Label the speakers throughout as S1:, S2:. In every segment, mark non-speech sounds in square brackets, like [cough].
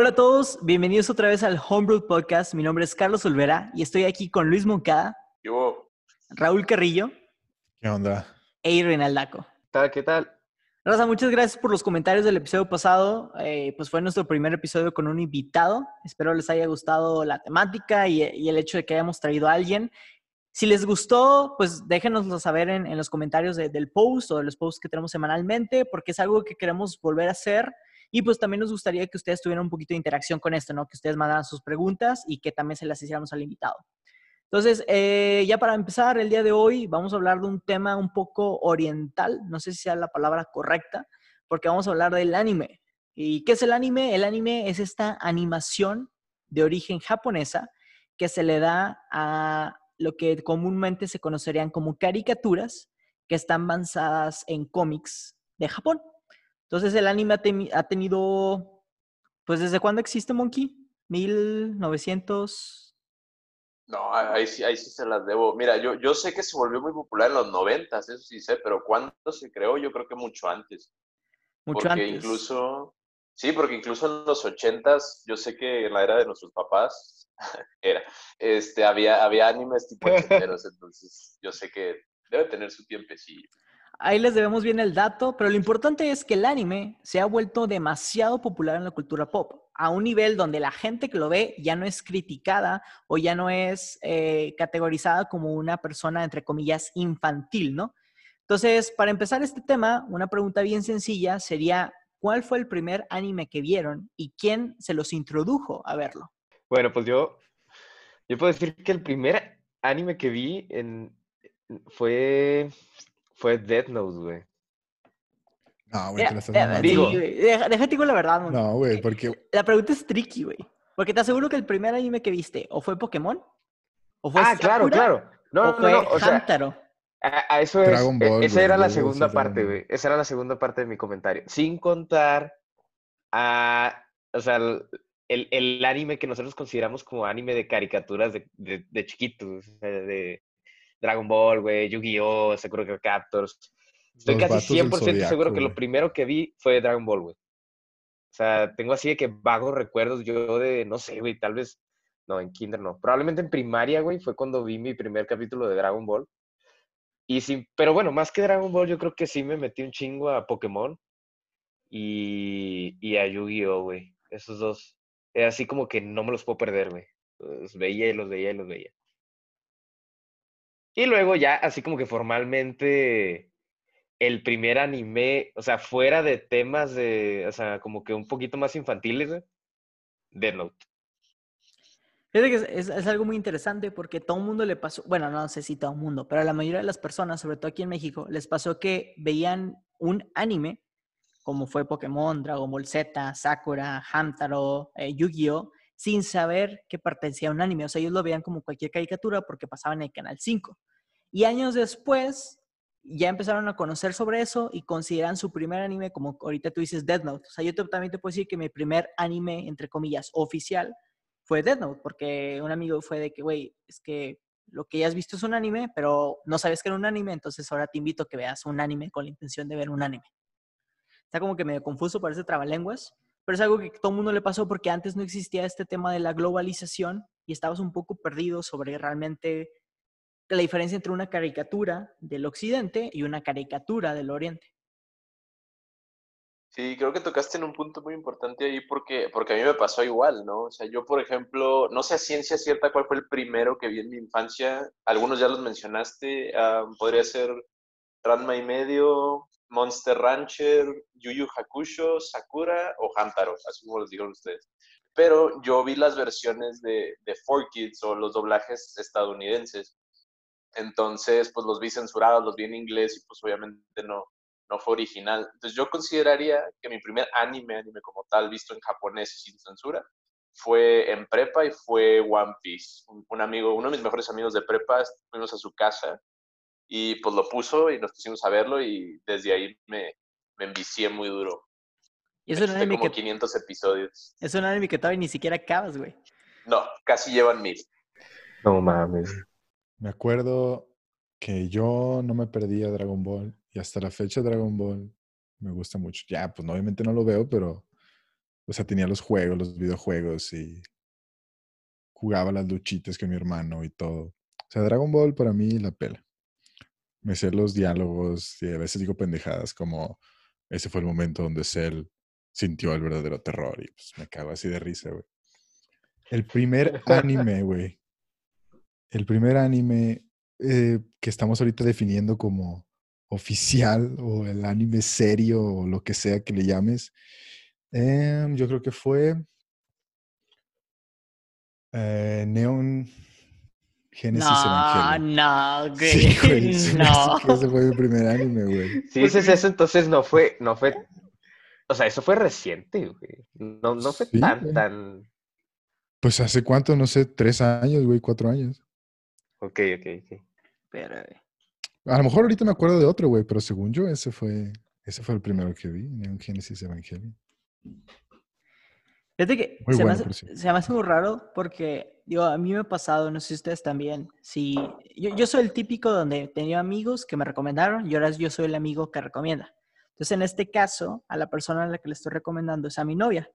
S1: Hola a todos, bienvenidos otra vez al Homebrew Podcast. Mi nombre es Carlos Olvera y estoy aquí con Luis Moncada,
S2: Yo,
S1: Raúl Carrillo
S3: ¿Qué onda?
S1: e.
S2: ¿qué tal? ¿Qué tal?
S1: Raza, muchas gracias por los comentarios del episodio pasado. Eh, pues fue nuestro primer episodio con un invitado. Espero les haya gustado la temática y, y el hecho de que hayamos traído a alguien. Si les gustó, pues déjenoslo saber en, en los comentarios de- del post o de los posts que tenemos semanalmente, porque es algo que queremos volver a hacer. Y pues también nos gustaría que ustedes tuvieran un poquito de interacción con esto, ¿no? Que ustedes mandaran sus preguntas y que también se las hiciéramos al invitado. Entonces, eh, ya para empezar, el día de hoy vamos a hablar de un tema un poco oriental, no sé si sea la palabra correcta, porque vamos a hablar del anime. ¿Y qué es el anime? El anime es esta animación de origen japonesa que se le da a lo que comúnmente se conocerían como caricaturas que están basadas en cómics de Japón. Entonces el anime ha, teni- ha tenido, pues ¿desde cuándo existe Monkey? 1900...
S2: No, ahí sí, ahí sí se las debo. Mira, yo, yo sé que se volvió muy popular en los noventas, eso sí sé, pero ¿cuándo se creó? Yo creo que mucho antes.
S1: Mucho
S2: porque
S1: antes.
S2: incluso, sí, porque incluso en los ochentas, yo sé que en la era de nuestros papás, [laughs] era, este, había, había animes tipo [laughs] ochenteros, entonces yo sé que debe tener su tiempecillo.
S1: Ahí les debemos bien el dato, pero lo importante es que el anime se ha vuelto demasiado popular en la cultura pop, a un nivel donde la gente que lo ve ya no es criticada o ya no es eh, categorizada como una persona, entre comillas, infantil, ¿no? Entonces, para empezar este tema, una pregunta bien sencilla sería, ¿cuál fue el primer anime que vieron y quién se los introdujo a verlo?
S4: Bueno, pues yo, yo puedo decir que el primer anime que vi en, fue, fue Death Note, güey.
S3: No, güey, te la estás
S1: Eh, eh,
S4: Digo-
S1: güey, deja- déjate con la verdad, Mon.
S3: No, güey, porque
S1: La pregunta es tricky, güey. Porque te aseguro que el primer anime que viste o fue Pokémon, o fue
S4: Ah, claro,
S1: Sakura,
S4: claro. No,
S1: o
S4: no,
S1: fue
S4: no, o sea, a, a eso es,
S3: Dragon
S4: e-
S3: Ball,
S4: esa
S3: güey,
S4: era la segunda parte, güey. Esa era la segunda parte de mi comentario. Sin contar a, o sea, el, el- anime que nosotros consideramos como anime de caricaturas de, de, de chiquitos, o sea, de Dragon Ball, güey, Yu-Gi-Oh!, Sakura Card Captors. Estoy
S3: Los
S4: casi
S3: vatos del
S4: 100% seguro que lo primero que vi fue Dragon Ball, güey. O sea, tengo así de que vagos recuerdos yo de, no sé, güey, tal vez, no, en kinder no. Probablemente en primaria, güey, fue cuando vi mi primer capítulo de Dragon Ball. Y sí, pero bueno, más que Dragon Ball, yo creo que sí me metí un chingo a Pokémon y, y a Yu-Gi-Oh, güey. Esos dos. Era así como que no me los puedo perder, güey. Los veía y los veía y los veía. Y luego ya, así como que formalmente, el primer anime, o sea, fuera de temas de, o sea, como que un poquito más infantiles, güey, Death Note.
S1: Es, es- es algo muy interesante porque todo el mundo le pasó, bueno, no sé si todo el mundo, pero a la mayoría de las personas, sobre todo aquí en México, les pasó que veían un anime, como fue Pokémon, Dragon Ball Z, Sakura, Hamtaro, eh, Yu-Gi-Oh!, sin saber que pertenecía a un anime. O sea, ellos lo veían como cualquier caricatura porque pasaban en el Canal 5. Y años después ya empezaron a conocer sobre eso y consideran su primer anime como ahorita tú dices Death Note. O sea, yo te- también te puedo decir que mi primer anime, entre comillas, oficial fue Death Note, porque un amigo fue de que, güey, es que lo que ya has visto es un anime, pero no sabes que era un anime, entonces ahora te invito a que veas un anime con la intención de ver un anime. Está como que medio confuso, parece trabalenguas, pero es algo que todo el mundo le pasó porque antes no existía este tema de la globalización y estabas un poco perdido sobre realmente la diferencia entre una caricatura del occidente y una caricatura del oriente.
S2: Sí, creo que tocaste en un punto muy importante ahí porque, porque a mí me pasó igual, ¿no? O sea, yo, por ejemplo, no sé a ciencia cierta cuál fue el primero que vi en mi infancia. Algunos ya los mencionaste. ah, podría ser Ranma y medio, Monster Rancher, Yu Yu Hakusho, Sakura o Hamtaro, así como los dijeron ustedes. Pero yo vi las versiones de, de 4Kids o los doblajes estadounidenses. Entonces, pues los vi censurados, los vi en inglés y pues obviamente no, no fue original. Entonces yo consideraría que mi primer anime, anime como tal, visto en japonés sin censura, fue en prepa y fue One Piece. Un, un amigo, uno de mis mejores amigos de prepa, fuimos a su casa y pues lo puso y nos pusimos a verlo y desde ahí me, me envicié muy duro.
S1: Y es un, anime
S2: como
S1: que,
S2: 500 episodios.
S1: es un anime que todavía ni siquiera acabas, güey.
S2: No, casi llevan mil.
S4: No mames.
S3: me acuerdo que yo no me perdía Dragon Ball y hasta la fecha Dragon Ball me gusta mucho. Ya, pues obviamente no lo veo, pero O sea, tenía los juegos, los videojuegos y jugaba las luchitas con mi hermano y todo. O sea, Dragon Ball para mí la pela. Me sé los diálogos y a veces digo pendejadas como ese fue el momento donde Cell sintió el verdadero terror y pues me cago así de risa, güey. El primer [laughs] anime, güey. El primer anime eh, que estamos ahorita definiendo como oficial o el anime serio o lo que sea que le llames, em, yo creo que fue eh, Neon Genesis
S1: No,
S3: Evangelion.
S1: no, [laughs] güey.
S3: Sí, güey,
S1: no.
S3: que ese fue mi primer anime, güey.
S4: Si dices eso, entonces no fue, no fue, o sea, eso fue reciente, güey. No, no fue
S3: Sí,
S4: tan,
S3: güey.
S4: tan,
S3: Pues hace cuánto, no sé, tres años, güey, cuatro años.
S4: ok, ok, ok.
S1: Pero, güey.
S3: A lo mejor ahorita me acuerdo de otro, güey, pero según yo, ese fue, ese fue el primero que vi, Neon Genesis Evangelion.
S1: Fíjate que
S3: Muy
S1: se,
S3: bueno,
S1: me hace, se me hace muy raro porque, digo, a mí me ha pasado, no sé si ustedes también, si yo, yo soy el típico donde tenía amigos que me recomendaron y ahora yo soy el amigo que recomienda. Entonces, en este caso, a la persona a la que le estoy recomendando es a mi novia.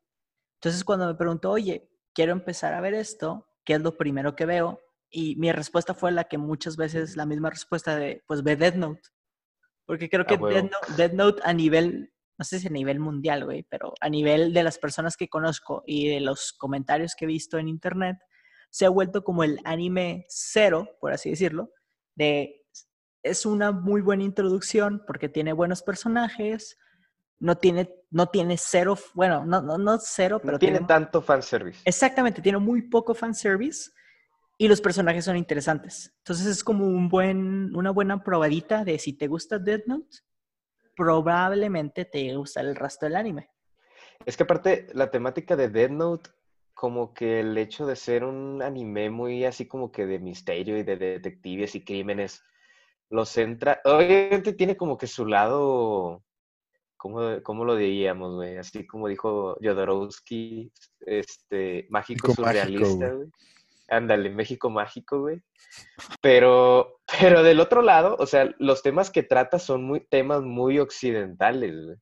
S1: Entonces, cuando me preguntó, oye, quiero empezar a ver esto, ¿qué es lo primero que veo? Y mi respuesta fue la que muchas veces, la misma respuesta de, pues ve Death Note. Porque creo que
S4: huevo.
S1: Death Note, Death Note a nivel, no sé si a nivel mundial, güey, pero a nivel de las personas que conozco y de los comentarios que he visto en internet, se ha vuelto como el anime cero, por así decirlo, de es una muy buena introducción porque tiene buenos personajes, no tiene, no tiene cero, bueno, no, no, no cero, pero
S4: No tiene tanto fanservice.
S1: Exactamente, tiene muy poco fanservice y los personajes son interesantes. Entonces es como un buen, una buena probadita de si te gusta Death Note, probablemente te gusta el resto del anime.
S4: Es que aparte, la temática de Death Note, como que el hecho de ser un anime muy así como que de misterio y de detectives y crímenes, lo centra, obviamente tiene como que su lado, ¿cómo, cómo lo diríamos, güey? Así como dijo Jodorowsky, este, mágico
S3: mágico,
S4: surrealista,
S3: güey.
S4: Ándale, México mágico, güey. Pero, pero del otro lado, o sea, los temas que trata son muy, temas muy occidentales, güey.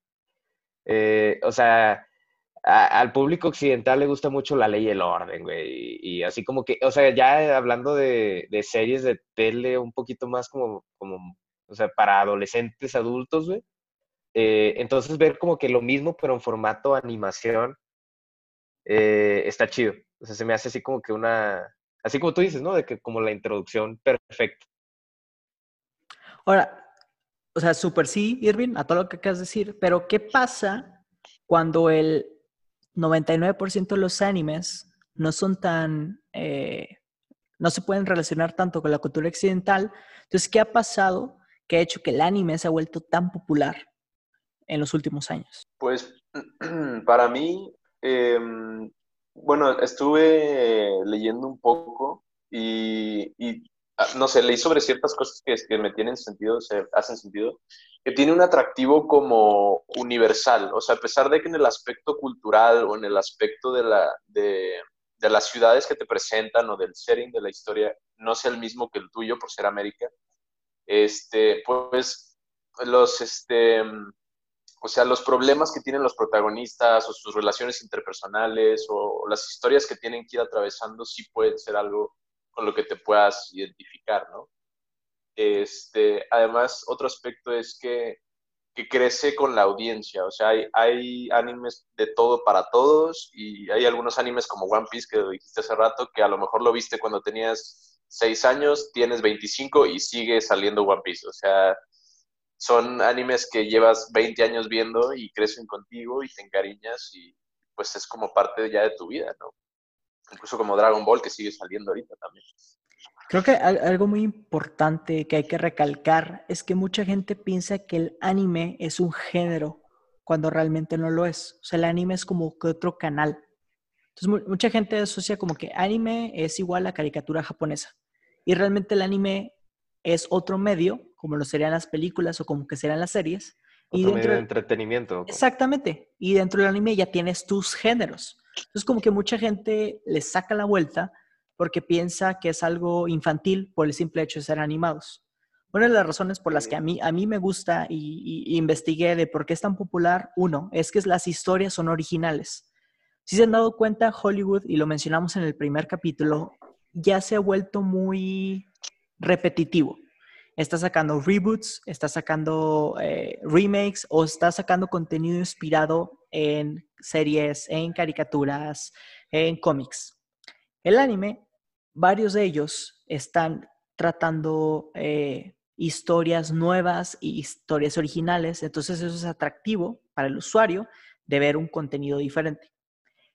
S4: Eh, o sea, al público occidental le gusta mucho la ley y el orden, güey. Y, así como que, o sea, ya hablando de, de series de tele un poquito más como, como, o sea, para adolescentes, adultos, güey. eh, entonces ver como que lo mismo, pero en formato animación, eh, está chido. O sea, se me hace así como que una, así como tú dices, ¿no? De que como la introducción perfecta.
S1: Ahora, o sea, súper sí, Irving, a todo lo que acabas de decir, pero ¿qué pasa cuando el 99% de los animes no son tan, eh, no se pueden relacionar tanto con la cultura occidental? Entonces, ¿qué ha pasado que ha hecho que el anime se ha vuelto tan popular en los últimos años?
S2: Pues [clears throat] para mí, em, bueno, estuve leyendo un poco y, y, ah, no sé, leí sobre ciertas cosas que, me tienen sentido, se hacen sentido, que tiene un atractivo como universal, o sea, a pesar de que en el aspecto cultural o en el aspecto de, la, de, de las ciudades que te presentan o del setting de la historia no sea el mismo que el tuyo por ser América, este, pues los, este, o sea, los problemas que tienen los protagonistas o sus relaciones interpersonales o las historias que tienen que ir atravesando sí pueden ser algo con lo que te puedas identificar, ¿no? Este, además, otro aspecto es que, que crece con la audiencia, o sea, hay, hay, animes de todo para todos y hay algunos animes como One Piece que dijiste hace rato, que a lo mejor lo viste cuando tenías 6 años, tienes 25 y sigue saliendo One Piece, o sea, son animes que llevas 20 años viendo y crecen contigo y te encariñas y pues es como parte ya de tu vida, ¿no? Incluso como Dragon Ball que sigue saliendo ahorita también.
S1: Creo que algo muy importante que hay que recalcar es que mucha gente piensa que el anime es un género cuando realmente no lo es. O sea, el anime es como que otro canal. Entonces, mucha gente asocia como que anime es igual a caricatura japonesa. Y realmente el anime es otro medio, como lo serían las películas o como que serían las series. Y dentro
S4: de entretenimiento.
S1: Exactamente. Y dentro del anime ya tienes tus géneros. Entonces, como que mucha gente le saca la vuelta porque piensa que es algo infantil por el simple hecho de ser animados. Una de las razones por las que a mí, a mí me gusta y, y, y investigué de por qué es tan popular, uno, es que las historias son originales. Si se han dado cuenta, Hollywood, y lo mencionamos en el primer capítulo, ya se ha vuelto muy repetitivo. Está sacando reboots, está sacando eh, remakes o está sacando contenido inspirado en series, en caricaturas, en cómics. El anime, varios de ellos están tratando eh, historias nuevas y historias originales, entonces eso es atractivo para el usuario de ver un contenido diferente.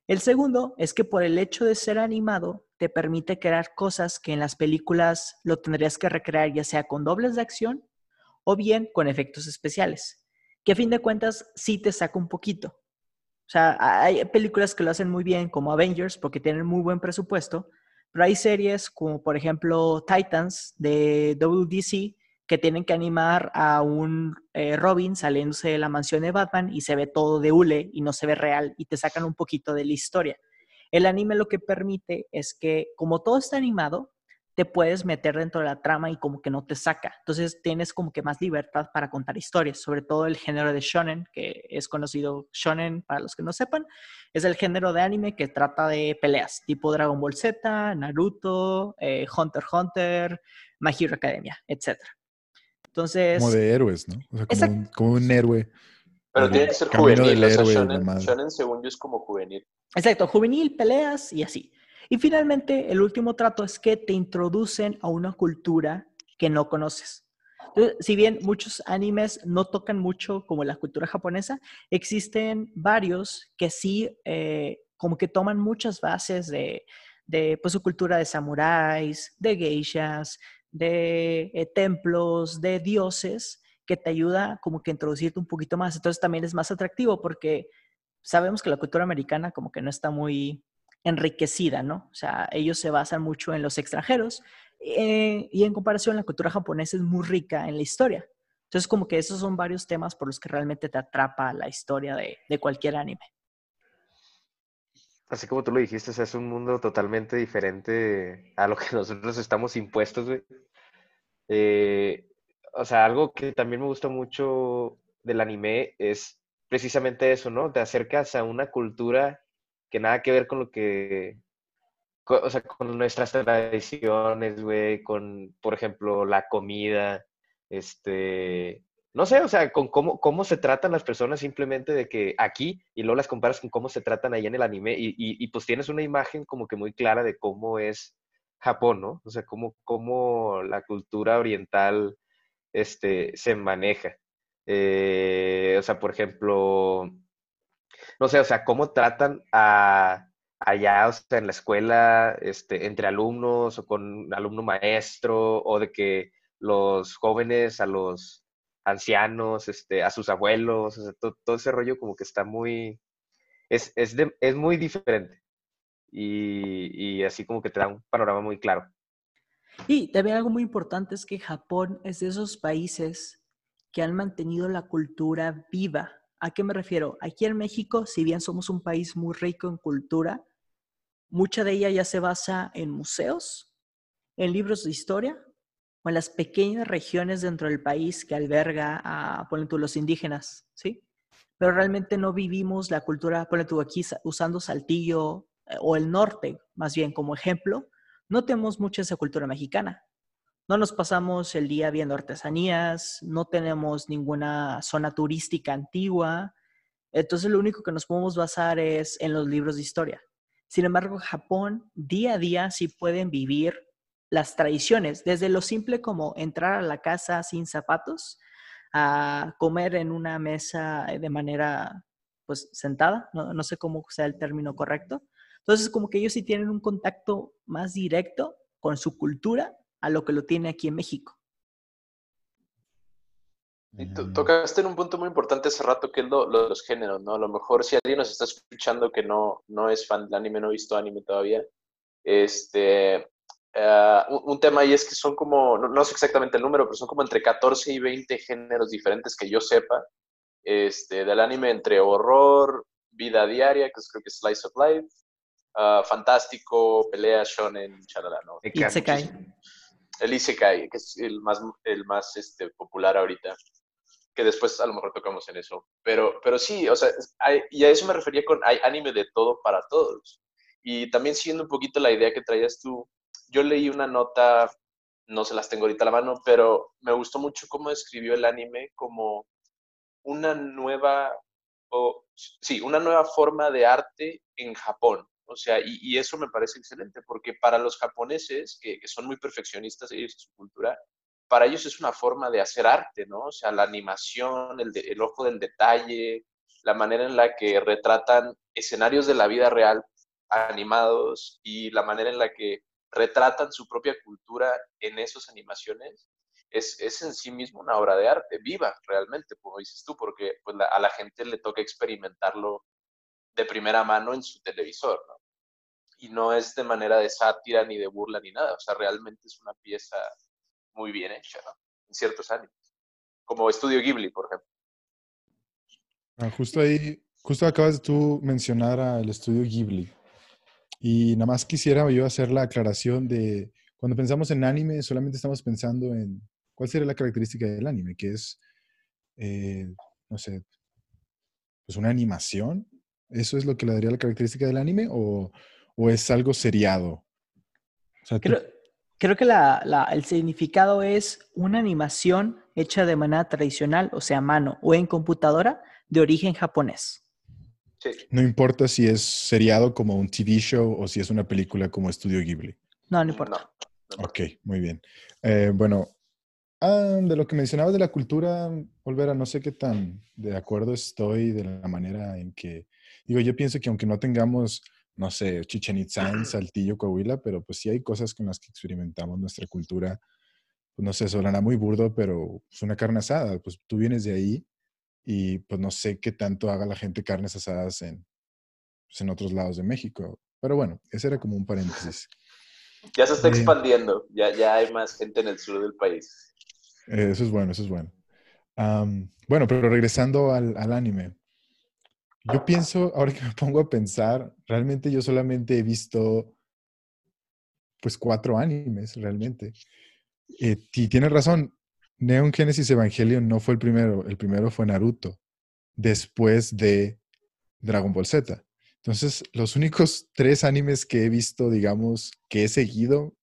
S1: El segundo es que por el hecho de ser animado, te permite crear cosas que en las películas lo tendrías que recrear ya sea con dobles de acción o bien con efectos especiales, que a fin de cuentas sí te saca un poquito. O sea, hay películas que lo hacen muy bien, como Avengers, porque tienen muy buen presupuesto, pero hay series como por ejemplo Titans de WDC que tienen que animar a un eh, Robin saliéndose de la mansión de Batman y se ve todo de hule y no se ve real y te sacan un poquito de la historia. El anime lo que permite es que como todo está animado, te puedes meter dentro de la trama y como que no te saca. Entonces tienes como que más libertad para contar historias, sobre todo el género de shonen, que es conocido shonen para los que no sepan, es el género de anime que trata de peleas, tipo Dragon Ball Z, Naruto, eh, Hunter x Hunter, My Hero Academia, etcétera. Entonces.
S3: Como de héroes, ¿no? O sea, como, un, héroe.
S2: Pero tiene que ser juvenil. O sea, shonen, según yo, es como juvenil.
S1: Exacto, juvenil, peleas y así. Y finalmente, el último trato es que te introducen a una cultura que no conoces. Entonces, si bien muchos animes no tocan mucho como la cultura japonesa, existen varios que sí, eh, como que toman muchas bases de, de pues, su cultura de samuráis, de geishas, de eh, templos, de dioses, que te ayuda como que introducirte un poquito más. Entonces también es más atractivo porque sabemos que la cultura americana como que no está muy enriquecida, ¿no? O sea, ellos se basan mucho en los extranjeros eh, y en comparación la cultura japonesa es muy rica en la historia. Entonces como que esos son varios temas por los que realmente te atrapa la historia de, de cualquier anime.
S4: Así como tú lo dijiste, es un mundo totalmente diferente a lo que [laughs] nosotros estamos impuestos, güey. Eh, o sea, algo que también me gusta mucho del anime es precisamente eso, ¿no? Te acercas a una cultura que nada que ver con lo que, o sea, con nuestras tradiciones, güey, con, por ejemplo, la comida, este, no sé, o sea, con cómo, cómo se tratan las personas simplemente de que aquí y luego las comparas con cómo se tratan ahí en el anime y, y, pues tienes una imagen como que muy clara de cómo es Japón, ¿no? O sea, cómo, cómo la cultura oriental este, se maneja. Eh, o sea, por ejemplo, no sé, o sea, cómo tratan a, allá, o sea, en la escuela, este, entre alumnos o con alumno maestro, o de que los jóvenes a los ancianos, este, a sus abuelos, todo, ese rollo como que está muy, es, es, es muy diferente. Y, así como que te da un panorama muy claro.
S1: Y también algo muy importante es que Japón es de esos países que han mantenido la cultura viva. ¿A qué me refiero? Aquí en México, si bien somos un país muy rico en cultura, mucha de ella ya se basa en museos, en libros de historia, o en las pequeñas regiones dentro del país que alberga a, ponen tú, los indígenas, ¿sí? Pero realmente no vivimos la cultura, ponen tú aquí usando Saltillo o el norte, más bien como ejemplo, no tenemos mucha esa cultura mexicana. No nos pasamos el día viendo artesanías, no tenemos ninguna zona turística antigua, entonces lo único que nos podemos basar es en los libros de historia. Sin embargo, Japón día a día sí pueden vivir las tradiciones, desde lo simple como entrar a la casa sin zapatos, a comer en una mesa de manera pues sentada, no, sé cómo sea el término correcto. Entonces, como que ellos sí tienen un contacto más directo con su cultura a lo que lo tiene aquí en México.
S2: Y tocaste en un punto muy importante hace rato que es lo, de los géneros, ¿no? A lo mejor si alguien nos está escuchando que no, no es fan del anime, no ha visto anime todavía, este, eh, un, tema ahí es que son como, no, sé exactamente el número, pero son como entre 14 y 20 géneros diferentes que yo sepa este, del anime, entre horror, vida diaria, que es, creo que es Slice of Life, uh, fantástico, pelea, shonen, chalala, ¿no?
S1: Isekai.
S2: El Isekai, que es el más, el más este, popular ahorita. que después a lo mejor tocamos en eso. Pero, pero sí, o sea, y a eso me refería con, hay anime de todo para todos. Y también siguiendo un poquito la idea que traías tú, yo leí una nota, no se las tengo ahorita a la mano, pero me gustó mucho cómo describió el anime como una nueva, o, sí, una nueva forma de arte en Japón. O sea, y, eso me parece excelente, porque para los japoneses, que, son muy perfeccionistas ellos en su cultura, para ellos es una forma de hacer arte, ¿no? O sea, la animación, el, el ojo del detalle, la manera en la que retratan escenarios de la vida real animados y la manera en la que retratan su propia cultura en esas animaciones, es, en sí mismo una obra de arte, viva realmente, como dices tú, porque pues, a la gente le toca experimentarlo de primera mano en su televisor, ¿no? Y no es de manera de sátira ni de burla ni nada, o sea, realmente es una pieza muy bien hecha, ¿no? En ciertos años, como Estudio Ghibli, por ejemplo.
S3: Ah, justo ahí, justo acabas de tú mencionar al Estudio Ghibli. Y nada más quisiera yo hacer la aclaración de, cuando pensamos en anime, solamente estamos pensando en cuál sería la característica del anime, que es, eh, no sé, pues una animación. ¿Eso es lo que le daría la característica del anime o, o es algo seriado?
S1: creo, creo, que la, el significado es una animación hecha de manera tradicional, o sea, a mano o en computadora, de origen japonés.
S3: No importa si es seriado como un TV show o si es una película como Estudio Ghibli.
S1: No, no importa.
S3: ok, muy bien. Eh, bueno, ah, de lo que mencionabas de la cultura, Olvera, no sé qué tan de acuerdo estoy de la manera en que, digo, yo pienso que aunque no tengamos, no sé, Chichen Saltillo, Coahuila, pero pues sí hay cosas con las que experimentamos nuestra cultura. Pues no sé, sonará muy burdo, pero es una carne asada. Pues tú vienes de ahí y pues no sé qué tanto haga la gente carnes asadas en, pues, en otros lados de México. Pero bueno, ese era como un paréntesis. [laughs]
S2: Ya se está eh, expandiendo, ya, ya hay más gente en el sur del país.
S3: eso es bueno, eso es bueno. bueno, pero regresando al, al, anime. Yo pienso, ahora que me [laughs] pongo a pensar, realmente yo solamente he visto pues cuatro animes, realmente. Eh, y tienes razón, Neon Genesis Evangelion no fue el primero, el primero fue Naruto, después de Dragon Ball Z. Entonces, los únicos [laughs] tres animes que he visto, digamos, que he seguido,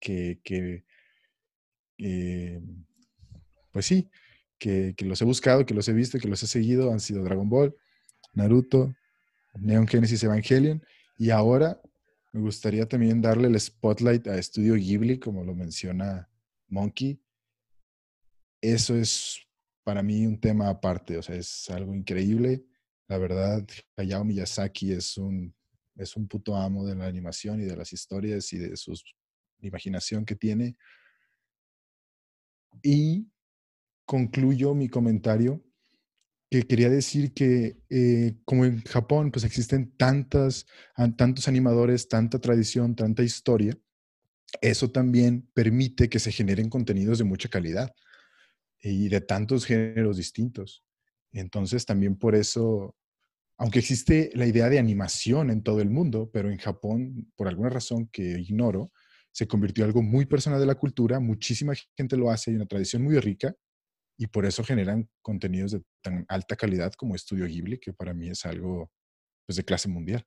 S3: que, que eh, pues sí, que, que, los he buscado, que los he visto, que los he seguido, han sido Dragon Ball, Naruto, Neon Genesis Evangelion, y ahora me gustaría también darle el spotlight a Studio Ghibli, como lo menciona Monkey, eso es para mí un tema aparte, o sea, es algo increíble. La verdad, Hayao Miyazaki es un, es un puto amo de la animación y de las historias y de su imaginación que tiene. Y concluyo mi comentario que quería decir que eh, como en Japón pues existen tantas, tantos animadores, tanta tradición, tanta historia, eso también permite que se generen contenidos de mucha calidad y de tantos géneros distintos. Entonces también por eso, aunque existe la idea de animación en todo el mundo, pero en Japón, por alguna razón que ignoro, se convirtió en algo muy personal de la cultura, muchísima gente lo hace, hay una tradición muy rica y por eso generan contenidos de tan alta calidad como Estudio Ghibli, que para mí es algo pues, de clase mundial.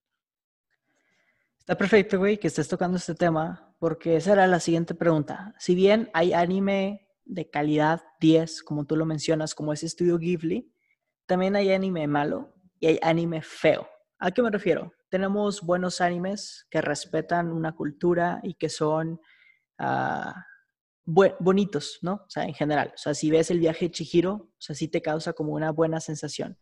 S1: Está perfecto, güey, que estés tocando este tema, porque esa era la siguiente pregunta. Si bien hay anime de calidad 10, como tú lo mencionas, como ese estudio Ghibli, también hay anime malo y hay anime feo. ¿A qué me refiero? Tenemos buenos animes que respetan una cultura y que son ah, bonitos, ¿no? O sea, en general. O sea, si ves el viaje de Chihiro, o sea, sí te causa como una buena sensación.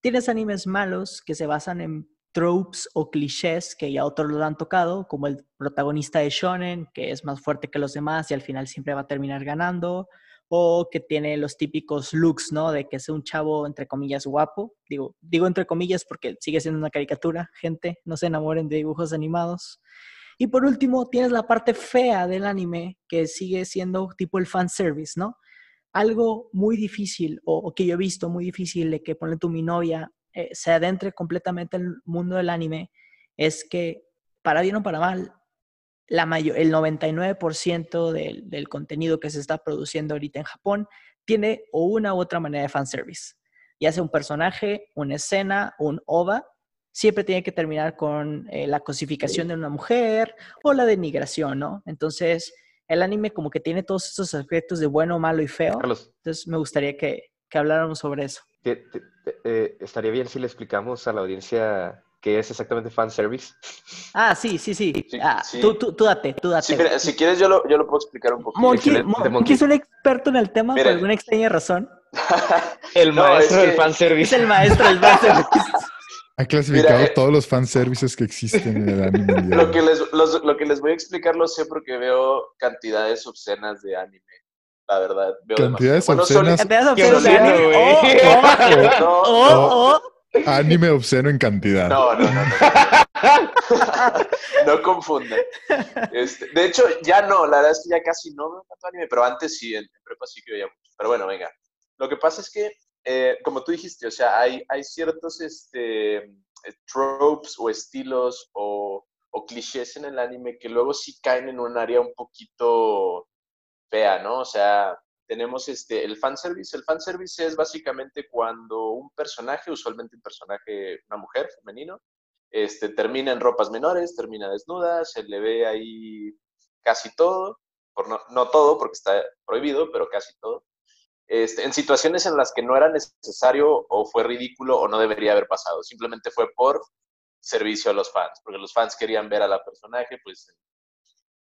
S1: Tienes animes malos que se basan en tropes o clichés que ya otros lo han tocado, como el protagonista de Shonen, que es más fuerte que los demás y al final siempre va a terminar ganando, o que tiene los típicos looks, ¿no? De que es un chavo, entre comillas, guapo. Digo, digo entre comillas porque sigue siendo una caricatura, gente, no se enamoren de dibujos animados. Y por último, tienes la parte fea del anime, que sigue siendo tipo el fanservice, ¿no? Algo muy difícil, o, que yo he visto muy difícil, de que ponle tú mi novia eh, se adentre completamente el mundo del anime es que, para bien o para mal, la mayor, el 99% del, contenido que se está produciendo ahorita en Japón tiene una u otra manera de fanservice. Ya sea un personaje, una escena, un OVA, siempre tiene que terminar con eh, la cosificación de una mujer o la denigración, ¿no? Entonces, el anime como que tiene todos estos aspectos de bueno, malo y feo.
S4: Carlos,
S1: Entonces, me gustaría que, que habláramos sobre eso.
S4: te- te- te- eh, estaría bien si le explicamos a la audiencia qué es exactamente fanservice.
S1: Ah, sí, sí, sí.
S2: Sí,
S1: Ah,
S2: sí.
S1: Tú, tú, tú date, tú date.
S2: Sí, mira, si quieres yo lo, yo lo puedo explicar un poquito.
S1: Monkey,
S4: Monkey.
S1: Monkey es un experto en el tema por alguna extraña razón. [laughs]
S4: El
S2: No,
S4: maestro
S2: es
S4: del
S2: que-
S1: Es
S4: fanservice.
S1: el maestro del [laughs] fanservice.
S3: Ha clasificado
S2: Mira, eh,
S3: todos los fanservices que existen en el anime.
S2: Lo que, les, los- lo que les voy a explicar lo sé porque veo cantidades obscenas de anime. La verdad. Veo
S3: Cantidades
S2: demasiado.
S3: Obscenas.
S4: Qué
S1: opciones de anime.
S4: güey.
S1: O, o, [laughs]
S2: No,
S1: o,
S2: no,
S1: o.
S3: Anime obsceno en cantidad.
S2: no, no, no. No, [laughs] no confundan. Este, de hecho, ya no, la verdad es que ya casi no veo tanto anime, pero antes sí, en, en prepa sí que veía mucho. Pero bueno, venga. Lo que pasa es que, eh, como tú dijiste, o sea, hay, ciertos este, eh, tropes o estilos o, o clichés en el anime que luego sí caen en un área un poquito fea, ¿no? O sea, tenemos este, el fanservice. El fanservice es básicamente cuando un personaje, usualmente un personaje, una mujer, femenino, este, termina en ropas menores, termina desnuda, se le ve ahí casi todo, por no, no todo porque está prohibido, pero casi todo. Este, en situaciones en las que no era necesario o fue ridículo o no debería haber pasado, simplemente fue por servicio a los fans, porque los fans querían ver a la personaje pues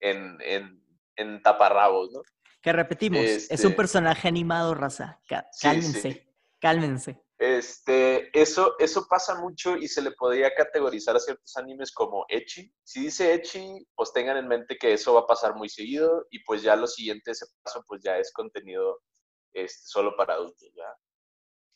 S2: en, en, en taparrabos, ¿no?
S1: Que repetimos, es
S2: Este-
S1: un personaje animado, raza.
S2: Sí,
S1: Cálmense,
S2: sí.
S1: cálmense.
S2: Este, eso, eso pasa mucho y se le podría categorizar a ciertos animes como ecchi. Si dice ecchi, pues tengan en mente que eso va a pasar muy seguido y pues ya lo siguiente, ese paso, pues ya es contenido este, solo para adultos, ¿ya?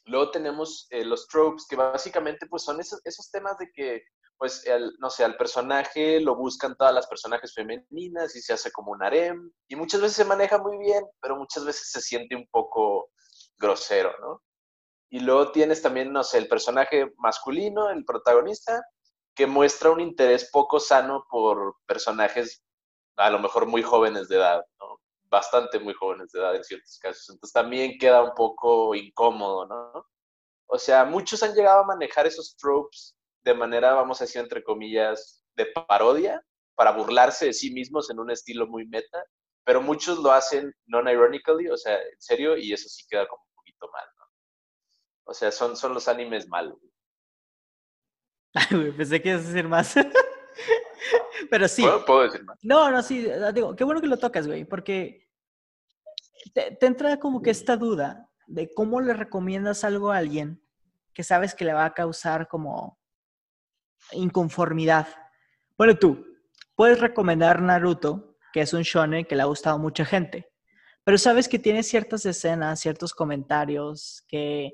S2: Luego tenemos eh, los tropes, que básicamente pues son esos, esos temas de que, pues, el, no sé, al personaje lo buscan todas las personajes femeninas y se hace como un harem. Y muchas veces se maneja muy bien, pero muchas veces se siente un poco grosero, ¿no? Y luego tienes también, no sé, el personaje masculino, el protagonista, que muestra un interés poco sano por personajes a lo mejor muy jóvenes de edad, ¿no? Bastante muy jóvenes de edad en ciertos casos. Entonces también queda un poco incómodo, ¿no? O sea, muchos han llegado a manejar esos tropes de manera, vamos a decir, entre comillas, de parodia, para burlarse de sí mismos en un estilo muy meta, pero muchos lo hacen non-ironically, o sea, en serio, y eso sí queda como un poquito mal, ¿no? O sea, son, son los animes malos. [laughs]
S1: Ay, pensé que ibas a decir más. [laughs] [laughs] Pero sí.
S2: ¿Puedo, puedo decir más?
S1: No, no, sí, ah, digo, qué bueno que lo tocas, güey, porque te, te entra como que esta duda de cómo le recomiendas algo a alguien que sabes que le va a causar como inconformidad. Bueno, tú puedes recomendar Naruto, que es un shonen que le ha gustado a mucha gente, pero sabes que tiene ciertas escenas, ciertos comentarios que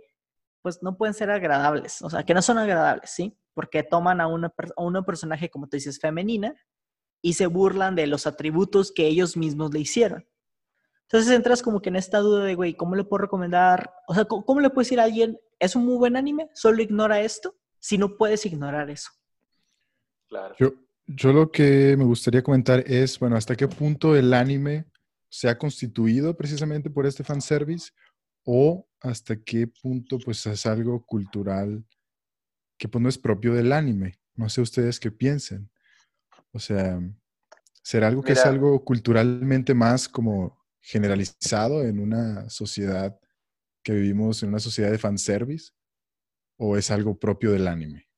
S1: pues no pueden ser agradables, o sea, que no son agradables, ¿sí? Porque toman a una, a una personaje, como tú dices, femenina y se burlan de los atributos que ellos mismos le hicieron. Entonces entras como que en esta duda de, güey, ¿cómo le puedo recomendar? O sea, ¿cómo, cómo le puedes decir a alguien, es un muy buen anime, solo ignora esto? Si no puedes ignorar eso.
S2: Claro.
S3: Yo, yo lo que me gustaría comentar es, bueno, hasta qué punto el anime se ha constituido precisamente por este fanservice o hasta qué punto pues es algo cultural que pues no es propio del anime. No sé ustedes qué piensen. O sea, ¿será algo que es algo culturalmente más como generalizado en una sociedad que vivimos en una sociedad de fanservice o es algo propio del anime?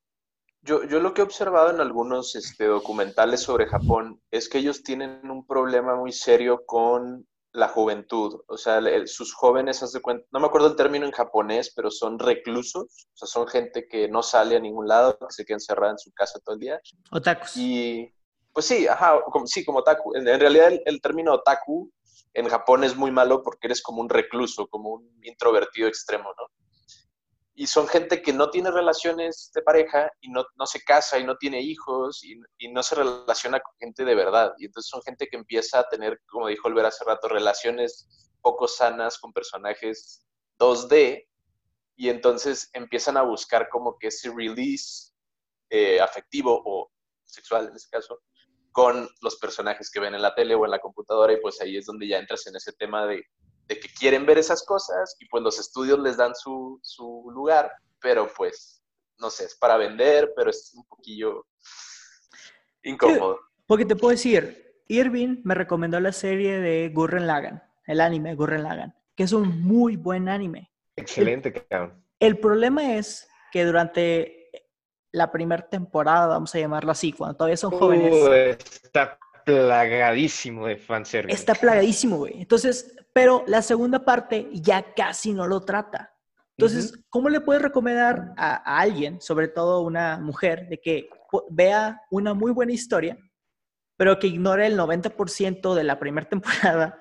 S2: Yo, yo lo que he observado en algunos este, documentales sobre Japón es que ellos tienen un problema muy serio con la juventud. O sea, el- sus jóvenes, cuenta, no me acuerdo el término en japonés, pero son reclusos. O sea, son gente que no sale a ningún lado, que se queda encerrada en su casa todo el día.
S1: Otakus.
S2: Y pues sí, ajá, como, sí, como otaku. En, en realidad el, el término otaku en Japón es muy malo porque eres como un recluso, como un introvertido extremo, ¿no? Y son gente que no tiene relaciones de pareja y no, no se casa y no tiene hijos y, y no se relaciona con gente de verdad. Y entonces son gente que empieza a tener, como dijo Olver hace rato, relaciones poco sanas con personajes 2D y entonces empiezan a buscar como que ese release eh, afectivo o sexual en ese caso con los personajes que ven en la tele o en la computadora y pues ahí es donde ya entras en ese tema de, de que quieren ver esas cosas y pues los estudios les dan su, su lugar, pero pues, no sé, es para vender, pero es un poquillo incómodo.
S1: Porque te puedo decir, Irving me recomendó la serie de Gurren Lagann, el anime Gurren Lagann, que es un muy buen anime.
S4: Excelente, cabrón.
S1: El problema es que durante la primera temporada, vamos a llamarlo así, cuando todavía son jóvenes,
S4: Uh, está plagadísimo de fanservice.
S1: está plagadísimo, güey. Entonces, pero la segunda parte ya casi no lo trata. Entonces, ¿cómo le puedes recomendar a, a alguien, sobre todo una mujer, de que vea una muy buena historia, pero que ignore el 90% de la primera [laughs] temporada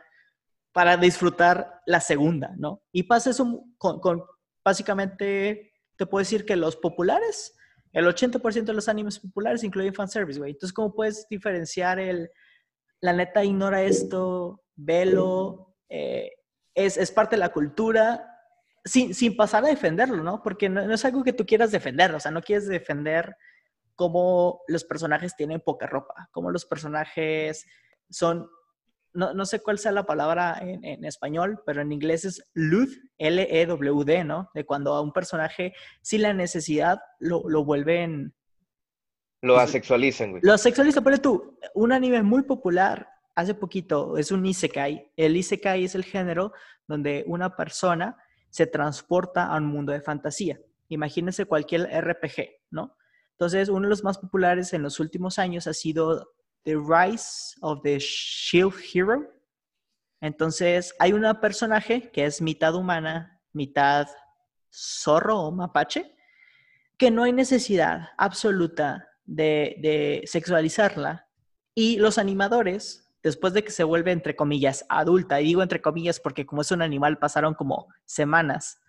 S1: para disfrutar la segunda, ¿no? Y pasa eso con, con básicamente, te puedo decir que los populares, el 80% de los animes populares incluyen fanservice, güey. Entonces, ¿cómo puedes diferenciar el, la neta ignora esto, velo, eh, es, es parte de la cultura, sin, sin pasar a defenderlo, ¿no? Porque no, no es algo que tú quieras defender, o sea, no quieres defender cómo los personajes tienen poca ropa, cómo los personajes son, no, no sé cuál sea la palabra en, en español, pero en inglés es lewd, L-E-W-D, ¿no? De cuando a un personaje, sin la necesidad, lo, lo vuelven
S4: Lo asexualizan, güey.
S1: lo sexualiza, pero tú, un anime muy popular hace poquito es un isekai. El isekai es el género donde una persona se transporta a un mundo de fantasía. Imagínense cualquier RPG, ¿no? Entonces, uno de los más populares en los últimos años ha sido The Rise of the Shield Hero. Entonces, hay una personaje que es mitad humana, mitad zorro o mapache, que no hay necesidad absoluta de, de sexualizarla. Y los animadores, después de que se vuelve, entre comillas, adulta, y digo entre comillas porque como es un animal pasaron como semanas,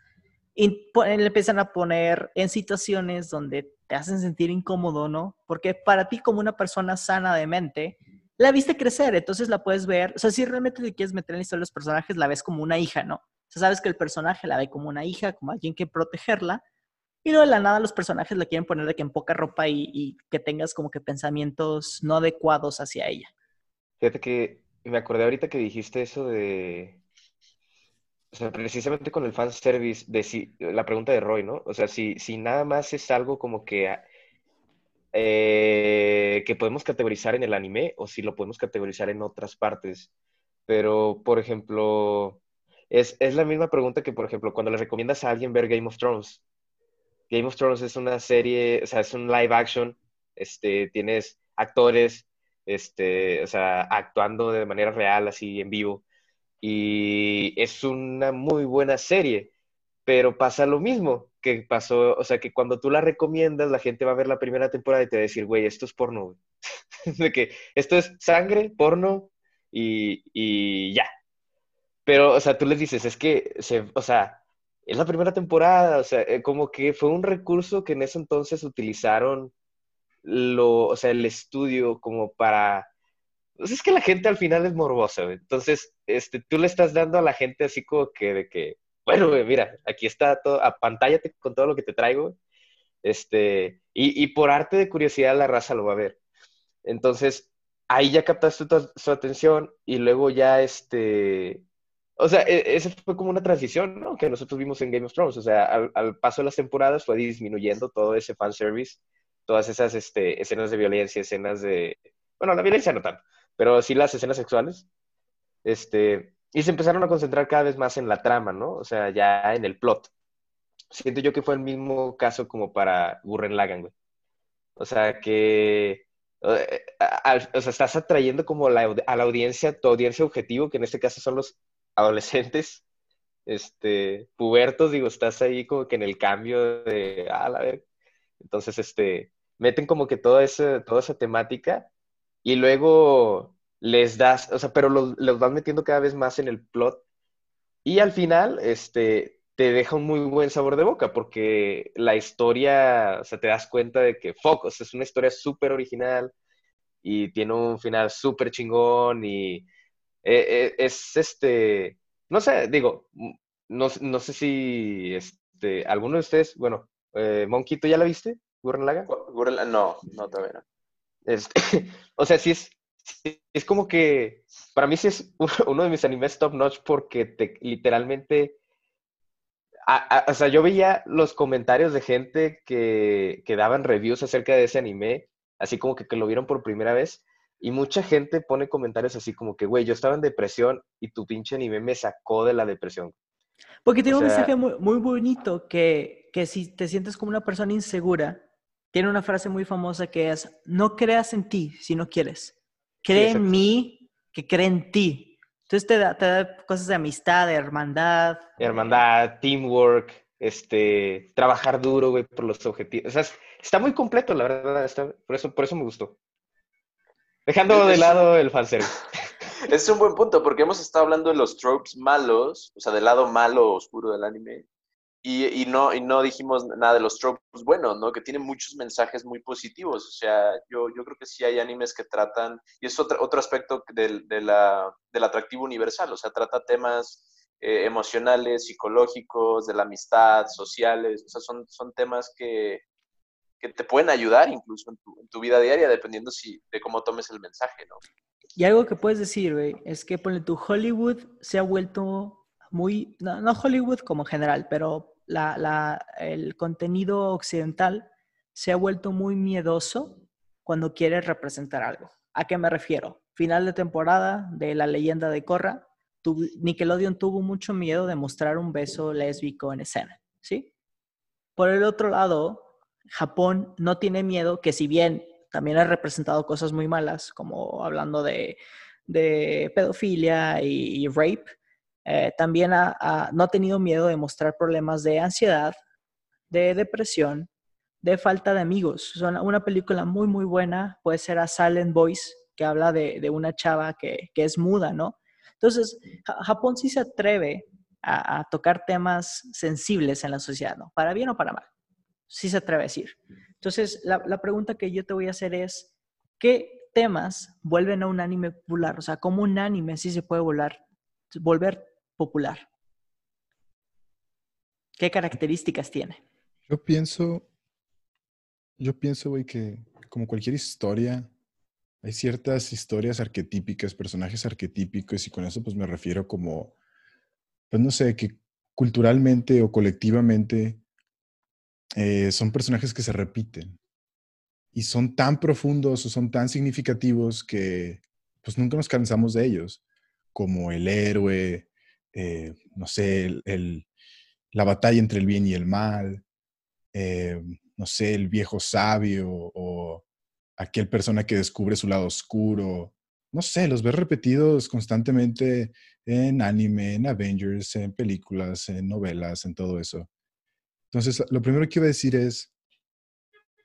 S1: y le empiezan a poner en situaciones donde te hacen sentir incómodo, ¿no? Porque para ti como una persona sana de mente, la viste crecer, entonces la puedes ver, o sea, si realmente te quieres meter en la historia de los personajes, la ves como una hija, ¿no? O sea, sabes que el personaje la ve como una hija, como alguien que protegerla, y luego de la nada los personajes la quieren poner de que en poca ropa y, y que tengas como que pensamientos no adecuados hacia ella.
S4: Fíjate que me acordé ahorita que dijiste eso de. O sea, precisamente con el fanservice, de si, la pregunta de Roy, ¿no? O sea, si, si nada más es algo como que. eh, que podemos categorizar en el anime o si lo podemos categorizar en otras partes. Pero, por ejemplo, es, es la misma pregunta que, por ejemplo, cuando le recomiendas a alguien ver Game of Thrones. Game of Thrones es una serie, o sea, es un live action, este, tienes actores, este, o sea, actuando de manera real, así en vivo. Y es una muy buena serie, pero pasa lo mismo que pasó, o sea, que cuando tú la recomiendas, la gente va a ver la primera temporada y te va a decir, güey, esto es porno. [laughs] De que esto es sangre, porno y, y ya. Pero, o sea, tú les dices, es que, se, o sea, es la primera temporada, o sea, eh, como que fue un recurso que en ese entonces utilizaron lo, o sea, el estudio como para... Pues es que la gente al final es morbosa, güey. Entonces, este, tú le estás dando a la gente así como que de que, bueno, mira, aquí está todo, apantállate con todo lo que te traigo. Este, y, por arte de curiosidad la raza lo va a ver. Entonces, ahí ya captaste su atención y luego ya, este, o sea, e- esa fue como una transición, ¿no? Que nosotros vimos en Game of Thrones. O sea, al, al paso de las temporadas fue disminuyendo todo ese fanservice, todas esas este, escenas de violencia, escenas de... Bueno, la violencia no tanto, pero sí las escenas sexuales. Este, y se empezaron a concentrar cada vez más en la trama, ¿no? O sea, ya en el plot. Siento yo que fue el mismo caso como para Gurren Lagann, güey. O sea, que... eh, o sea, estás atrayendo como la, a la audiencia, tu audiencia objetivo, que en este caso son los adolescentes, este, pubertos, digo, estás ahí como que en el cambio de, ah, la ver. Entonces, este, meten como que toda esa, toda esa temática y luego les das, o sea, pero los, los vas metiendo cada vez más en el plot y al final, este, te deja un muy buen sabor de boca porque la historia, o sea, te das cuenta de que Focus es una historia súper original y tiene un final súper chingón y eh, eh, es este, no sé, digo, no, no sé si este, alguno de ustedes, bueno, eh, Monkey, ¿tú ya la viste? Gurren Lagann,
S2: no, no, todavía no.
S4: Este, [laughs] o sea, sí es, sí es como que, para mí sí es [laughs] uno de mis animes top notch porque te, literalmente, a- a- o sea, yo veía los comentarios de gente que, que daban reviews acerca de ese anime, así como que, que lo vieron por primera vez, y mucha gente pone comentarios así como que, güey, yo estaba en depresión y tu pinche anime me sacó de la depresión.
S1: Porque tiene
S4: O
S1: un
S4: sea-
S1: mensaje muy, muy bonito que, que si te sientes como una persona insegura, tiene una frase muy famosa que es, no creas en ti si no quieres. Cree en mí que cree en ti. Entonces te da, te da cosas de amistad, de hermandad.
S4: Hermandad, teamwork, este, trabajar duro, güey, por los objetivos. O sea, es- está muy completo, la verdad, está- por, eso, por eso me gustó. Dejando de lado el fanservice.
S2: Es un buen punto, porque hemos estado hablando de los tropes malos, o sea, del lado malo oscuro del anime, y, y no, y no dijimos nada de los tropes buenos, ¿no? Que tienen muchos mensajes muy positivos. O sea, yo, creo que sí hay animes que tratan, y es otro, otro aspecto del, atractivo universal, o sea, trata temas eh, emocionales, psicológicos, de la amistad, sociales, o sea, son, temas que, te pueden ayudar incluso en tu, en tu vida diaria, dependiendo si, de cómo tomes el mensaje, ¿no?
S1: Y algo que puedes decir, es que ponle tu Hollywood se ha vuelto muy, no, Hollywood como general, pero la, la- el contenido occidental se ha vuelto muy miedoso cuando quiere representar algo. ¿A qué me refiero? Final de temporada de La leyenda de Korra, Nickelodeon tuvo mucho miedo de mostrar un beso lésbico en escena, ¿sí? Por el otro lado, Japón no tiene miedo que si bien también ha representado cosas muy malas, como hablando de, de pedofilia y rape, eh, también ha- ha- no ha tenido miedo de mostrar problemas de ansiedad, de depresión, de falta de amigos. Son una película muy, muy buena, puede ser a Silent Voice, que habla de, de una chava que, que es muda, ¿no? Entonces, Ja- Japón sí se atreve a, a tocar temas sensibles en la sociedad, ¿no? Para bien o para mal. Sí se atreve a decir. Entonces, la, la pregunta que yo te voy a hacer es, ¿qué temas vuelven a un anime popular? O sea, ¿cómo un anime sí se puede volar, volver popular? ¿Qué características tiene?
S3: Yo pienso, yo pienso, güey, que como cualquier historia, hay ciertas historias arquetípicas, personajes arquetípicos, y con eso pues me refiero como, pues no sé, que culturalmente o colectivamente eh, son personajes que se repiten y son tan profundos o son tan significativos que pues nunca nos cansamos de ellos, como el héroe, eh, no sé, el- la batalla entre el bien y el mal, eh, no sé, el viejo sabio o aquel persona que descubre su lado oscuro. No sé, los ves repetidos constantemente en anime, en Avengers, en películas, en novelas, en todo eso. Entonces, lo primero que iba a decir es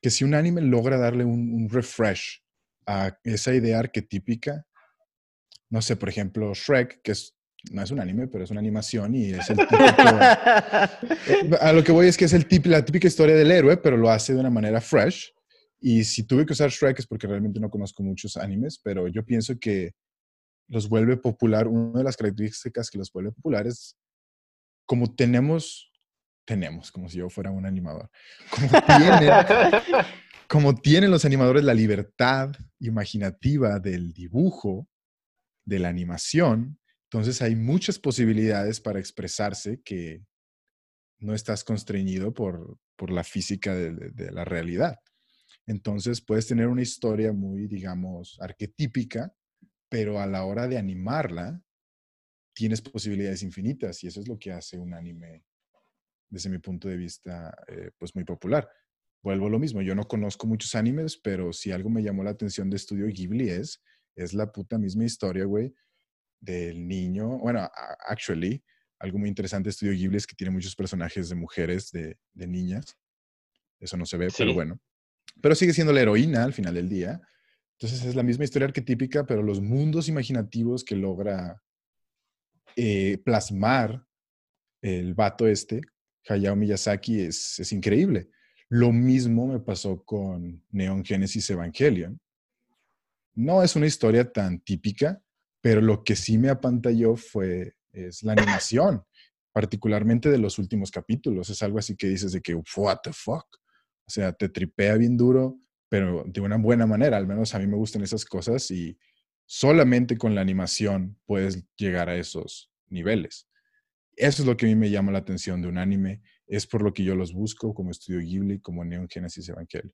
S3: que si un anime logra darle un, un refresh a esa idea arquetípica, no sé, por ejemplo, Shrek, que es, no es un anime, pero es una animación y es el típico... [laughs] Eh, A lo que voy es que es el tip, la típica historia del héroe, pero lo hace de una manera fresh. Y si tuve que usar Shrek es porque realmente no conozco muchos animes, pero yo pienso que los vuelve popular. Una de las características que los vuelve populares, como tenemos, tenemos, como si yo fuera un animador, como tienen, [laughs] como tienen los animadores la libertad imaginativa del dibujo, de la animación, entonces hay muchas posibilidades para expresarse que no estás constreñido por, por la física de, la realidad. Entonces puedes tener una historia muy, digamos, arquetípica, pero a la hora de animarla, tienes posibilidades infinitas y eso es lo que hace un anime, desde mi punto de vista, eh, pues muy popular. Vuelvo a lo mismo, yo no conozco muchos animes, pero si algo me llamó la atención de Estudio Ghibli es, es la puta misma historia, güey, del niño. Bueno, actually, algo muy interesante de Estudio Ghibli es que tiene muchos personajes de mujeres, de, de niñas. Eso no se ve, pero bueno. Pero sigue siendo la heroína al final del día. Entonces es la misma historia arquetípica, pero los mundos imaginativos que logra eh, plasmar el vato este, Hayao Miyazaki, es, es increíble. Lo mismo me pasó con Neon Genesis Evangelion. No es una historia tan típica, pero lo que sí me apantalló fue es la animación, particularmente de los últimos capítulos. Es algo así que dices de que, what the fuck. O sea, te tripea bien duro pero de una buena manera. Al menos a mí me gustan esas cosas y solamente con la animación puedes llegar a esos niveles. Eso es lo que a mí me llama la atención de un anime. Es por lo que yo los busco como Estudio Ghibli, como Neon Genesis Evangelion.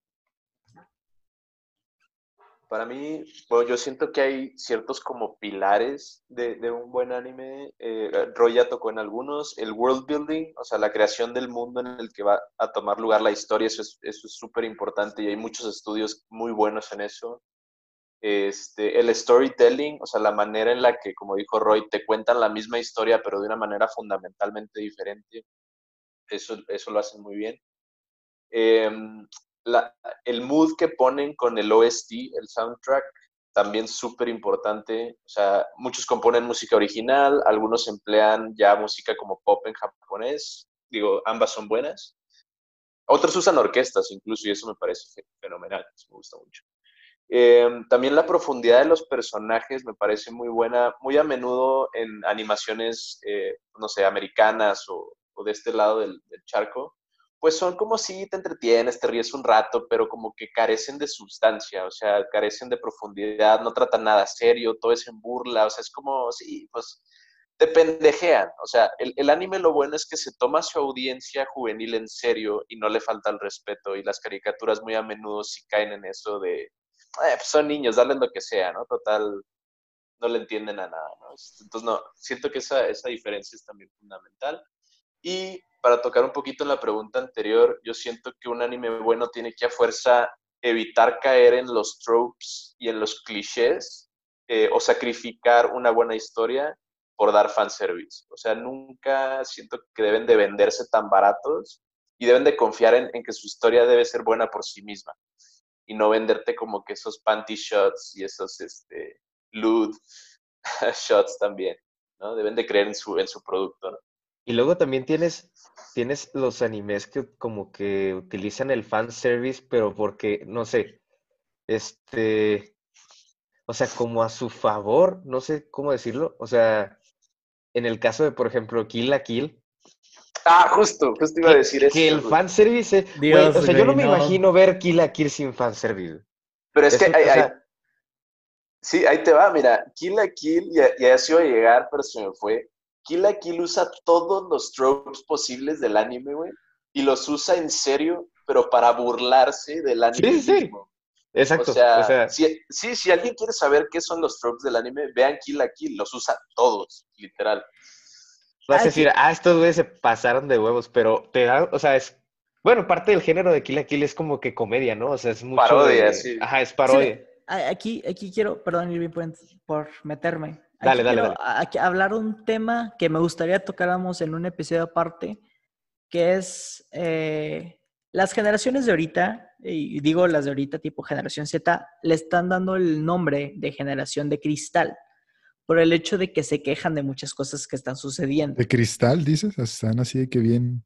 S2: Para mí, bueno, yo siento que hay ciertos como pilares de, de un buen anime. Eh, Roy ya tocó en algunos. El world building, o sea, la creación del mundo en el que va a tomar lugar la historia, eso es súper importante y hay muchos estudios muy buenos en eso. Este, el storytelling, o sea, la manera en la que, como dijo Roy, te cuentan la misma historia, pero de una manera fundamentalmente diferente. Eso, eso lo hacen muy bien. El mood que ponen con el OST, el soundtrack, también súper importante. O sea, muchos componen música original, algunos emplean ya música como pop en japonés. Digo, ambas son buenas. Otros usan orquestas incluso y eso me parece fenomenal, me gusta mucho. Em, también la profundidad de los personajes me parece muy buena, muy a menudo en animaciones, eh, no sé, americanas o, de este lado del charco pues son como si te entretienes, te ríes un rato, pero como que carecen de sustancia, o sea, carecen de profundidad, no tratan nada serio, todo es en burla, o sea, es como, sí, pues te pendejean, o sea, el, anime lo bueno es que se toma su audiencia juvenil en serio y no le falta el respeto y las caricaturas muy a menudo sí caen en eso de, eh, pues son niños, dale lo que sea, ¿no? Total, no le entienden a nada, ¿no? Entonces, no, siento que esa, esa diferencia es también fundamental. Y para tocar un poquito en la pregunta anterior, yo siento que un anime bueno tiene que a fuerza evitar caer en los tropes y en los clichés eh, o sacrificar una buena historia por dar fanservice. O sea, nunca siento que deben de venderse tan baratos y deben de confiar en, que su historia debe ser buena por sí misma y no venderte como que esos panty shots y esos este, lewd [laughs] shots también, ¿no? Deben de creer en su, en su producto.
S4: Y luego también tienes, tienes los animes que como que utilizan el fan service, pero porque, no sé, este, o sea, como a su favor, no sé cómo decirlo. O sea, en el caso de, por ejemplo, Kill la Kill.
S2: Ah, justo, justo iba a decir eso.
S4: Que el fan service, o sea, yo no me imagino ver Kill la Kill sin fan service.
S2: Pero es, que hay, sí, ahí te va, mira, Kill la Kill ya, ya se iba a llegar, pero se me fue Kill la Kill usa todos los tropes posibles del anime, güey, y los usa en serio, pero para burlarse del anime.
S4: Sí, sí. Exacto.
S2: O sea, Si, sí, si alguien quiere saber qué son los tropes del anime, vean Kill la Kill, los usa todos, literal.
S4: Vas a decir, ah, estos güeyes se pasaron de huevos, pero te da, o sea, es, bueno, parte del género de Kill la Kill es como que comedia, ¿no? O sea, es mucho
S2: Parodia, sí.
S4: Ajá, es parodia.
S1: aquí, aquí quiero, perdón, Irving, por meterme.
S4: Dale, dale, dale.
S1: Aquí hablar de un tema que me gustaría tocáramos en un episodio aparte, que es eh, las generaciones de ahorita, y digo las de ahorita tipo generación Z, le están dando el nombre de generación de cristal por el hecho de que se quejan de muchas cosas que están sucediendo.
S3: ¿De cristal, dices? Están así de que bien...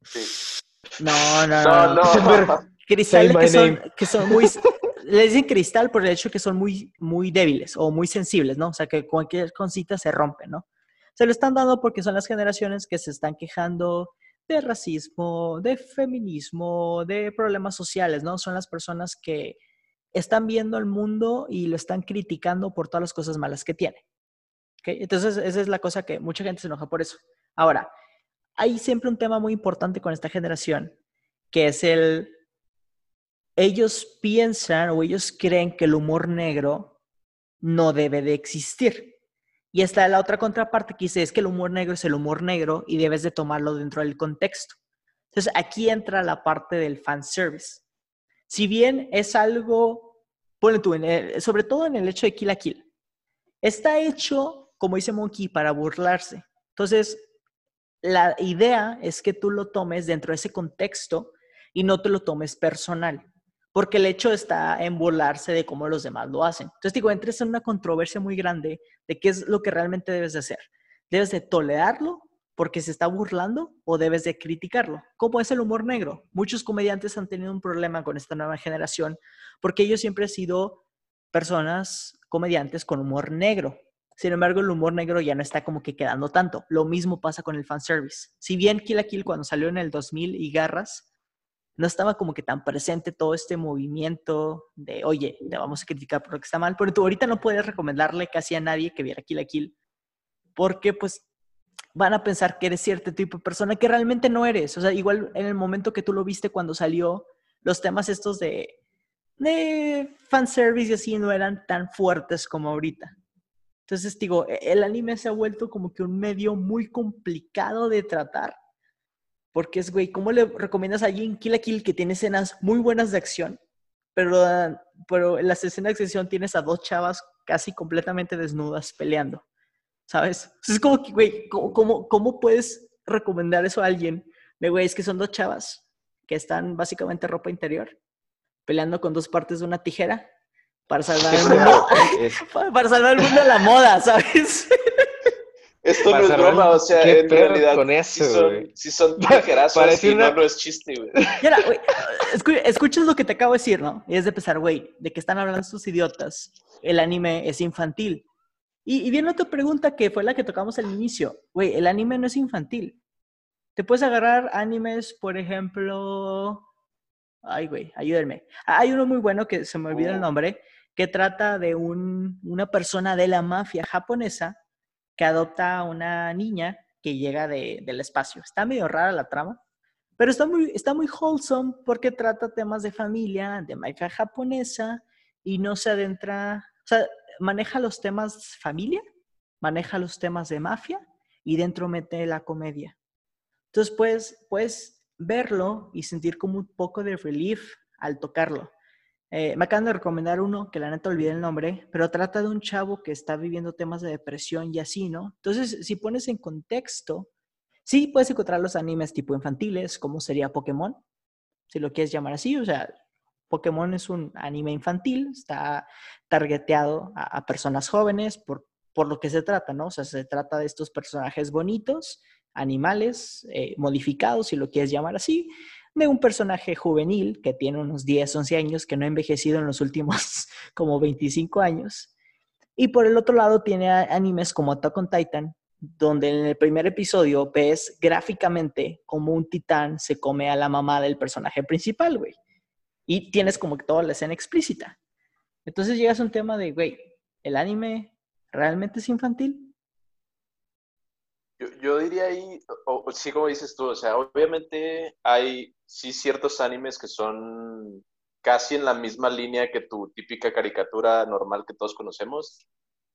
S1: No, no, no. no, no. Cristales que son, [laughs] que son muy le dicen cristal por el hecho que son muy, muy débiles o muy sensibles, ¿no? O sea, que cualquier cosita se rompe, ¿no? Se lo están dando porque son las generaciones que se están quejando de racismo, de feminismo, de problemas sociales, ¿no? Son las personas que están viendo el mundo y lo están criticando por todas las cosas malas que tiene. ¿Okay? Entonces, esa es la cosa que mucha gente se enoja por eso. Ahora, hay siempre un tema muy importante con esta generación, que es el ellos piensan o ellos creen que el humor negro no debe de existir. Y está la otra contraparte que dice, es que el humor negro es el humor negro y debes de tomarlo dentro del contexto. Entonces aquí entra la parte del fan service. Si bien es algo, ponle tú, sobre todo en el hecho de Kill la Kill, está hecho, como dice Monkey, para burlarse. Entonces, la idea es que tú lo tomes dentro de ese contexto y no te lo tomes personal porque el hecho está en burlarse de cómo los demás lo hacen. Entonces digo, entres en una controversia muy grande de qué es lo que realmente debes de hacer. ¿Debes de tolerarlo porque se está burlando o debes de criticarlo? ¿Cómo es el humor negro? Muchos comediantes han tenido un problema con esta nueva generación porque ellos siempre han sido personas, comediantes con humor negro. Sin embargo, el humor negro ya no está como que quedando tanto. Lo mismo pasa con el fanservice. Si bien Kill la Kill cuando salió en el 2000 y Garras, no estaba como que tan presente todo este movimiento de, oye, te vamos a criticar por lo que está mal, pero tú ahorita no puedes recomendarle casi a nadie que viera Kill la Kill, porque pues van a pensar que eres cierto tipo de persona que realmente no eres. O sea, igual en el momento que tú lo viste cuando salió, los temas estos de, de fanservice y así no eran tan fuertes como ahorita. Entonces, digo, e, el anime se ha vuelto como que un medio muy complicado de tratar. Porque es, güey, ¿cómo le recomiendas a alguien Kill la Kill que tiene escenas muy buenas de acción? Pero, pero en las escenas de acción tienes a dos chavas casi completamente desnudas peleando. ¿Sabes? Es como que, güey, ¿cómo, cómo, puedes recomendar eso a alguien? De, güey, es que son dos chavas que están básicamente ropa interior, peleando con dos partes de una tijera para salvar el mundo, [laughs] para salvar el mundo de la moda, ¿sabes? [laughs]
S2: Esto no es broma, o sea, en realidad con eso, si, son, si son tijerazos y no, no es chiste, güey.
S1: Mira, güey, escuchas lo que te acabo de decir, ¿no? Y es de pensar, güey, de que están hablando estos idiotas. El anime es infantil. Y, y viene otra pregunta que fue la que tocamos al inicio. Güey, el anime no es infantil. Te puedes agarrar animes, por ejemplo... Ay, güey, ayúdenme. Hay uno muy bueno que se me olvida el oh. nombre, que trata de un, una persona de la mafia japonesa que adopta a una niña que llega de, del espacio. Está medio rara la trama, pero está muy, está muy wholesome porque trata temas de familia, de mafia japonesa y no se adentra, o sea, maneja los temas familia, maneja los temas de mafia y dentro mete la comedia. Entonces, pues, puedes verlo y sentir como un poco de relief al tocarlo. Eh, me acaban de recomendar uno, que la neta olvidé el nombre, pero trata de un chavo que está viviendo temas de depresión y así, ¿no? Entonces, si pones en contexto, sí puedes encontrar los animes tipo infantiles, como sería Pokémon, si lo quieres llamar así, o sea, Pokémon es un anime infantil, está targeteado a, personas jóvenes por, por, lo que se trata, ¿no? O sea, se trata de estos personajes bonitos, animales, eh, modificados, si lo quieres llamar así, de un personaje juvenil que tiene unos 10, 11 años, que no ha envejecido en los últimos [laughs] como 25 años. Y por el otro lado tiene animes como Attack on Titan, donde en el primer episodio ves gráficamente como un titán se come a la mamá del personaje principal, güey y tienes como que toda la escena explícita. Entonces llegas a un tema de, güey, ¿el anime realmente es infantil?
S2: Yo, diría ahí, sí, como dices tú, o sea, obviamente hay sí ciertos animes que son casi en la misma línea que tu típica caricatura normal que todos conocemos,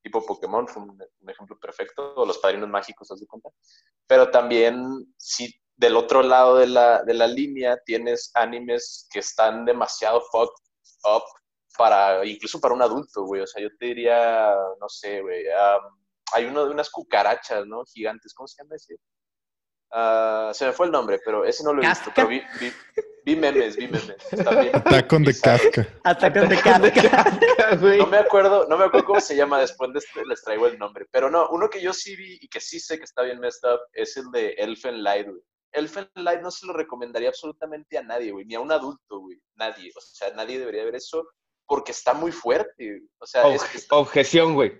S2: tipo Pokémon, fue un, ejemplo perfecto, o Los Padrinos Mágicos, ¿has de cuenta? Pero también sí del otro lado de la, de la línea tienes animes que están demasiado fucked up para, incluso para un adulto, güey. O sea, yo te diría, no sé, güey. hay uno de unas cucarachas, ¿no? Gigantes, ¿cómo se llama ese? Uh, se me fue el nombre, pero ese no lo he visto. Pero vi, vi, memes, vi memes.
S3: Atacón de Kafka.
S1: Atacón de Kafka.
S2: no me acuerdo, no me acuerdo cómo se llama, después este, les traigo el nombre. Pero no, uno que yo sí vi y que sí sé que está bien messed up es el de Elfen Light, güey. Elfen Light no se lo recomendaría absolutamente a nadie, güey, ni a un adulto, güey, nadie. O sea, nadie debería ver eso porque está muy fuerte. O sea,
S4: objeción, güey.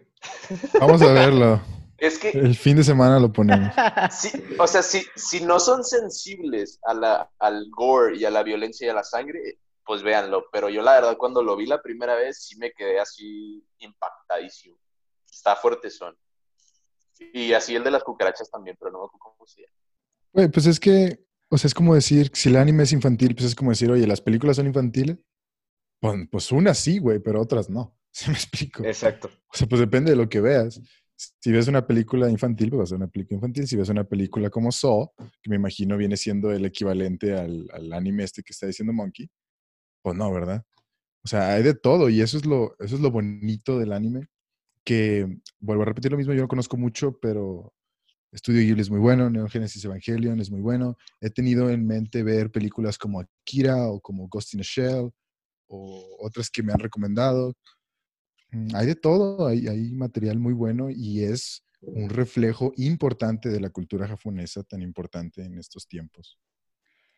S3: Vamos a verlo.
S2: Es que
S3: el fin de semana lo ponemos. [laughs]
S2: Sí, o sea, si, si no son sensibles a la, al gore y a la violencia y a la sangre, pues véanlo. Pero yo la verdad cuando lo vi la primera vez sí me quedé así impactadísimo. Está fuerte son. Y así el de las cucarachas también, pero no me acuerdo cómo se llama.
S3: Güey, pues es que, o sea, es como decir, si el anime es infantil, pues es como decir, oye, las películas son infantiles. Pues, pues unas sí, güey, pero otras no. [laughs] ¿Se me explico?
S4: Exacto.
S3: O sea, pues depende de lo que veas. Si ves una película infantil, pues va a ser una película infantil. Si ves una película como Saw, que me imagino viene siendo el equivalente al, al anime este que está diciendo Monkey, pues no, ¿verdad? O sea, hay de todo y eso es lo, eso es lo bonito del anime, que, vuelvo a repetir lo mismo, yo no conozco mucho, pero Estudio Ghibli es muy bueno, Neon Genesis Evangelion es muy bueno. He tenido en mente ver películas como Akira o como Ghost in a Shell o otras que me han recomendado. Mm, hay de todo, hay, hay material muy bueno y es un reflejo importante de la cultura japonesa tan importante en estos tiempos.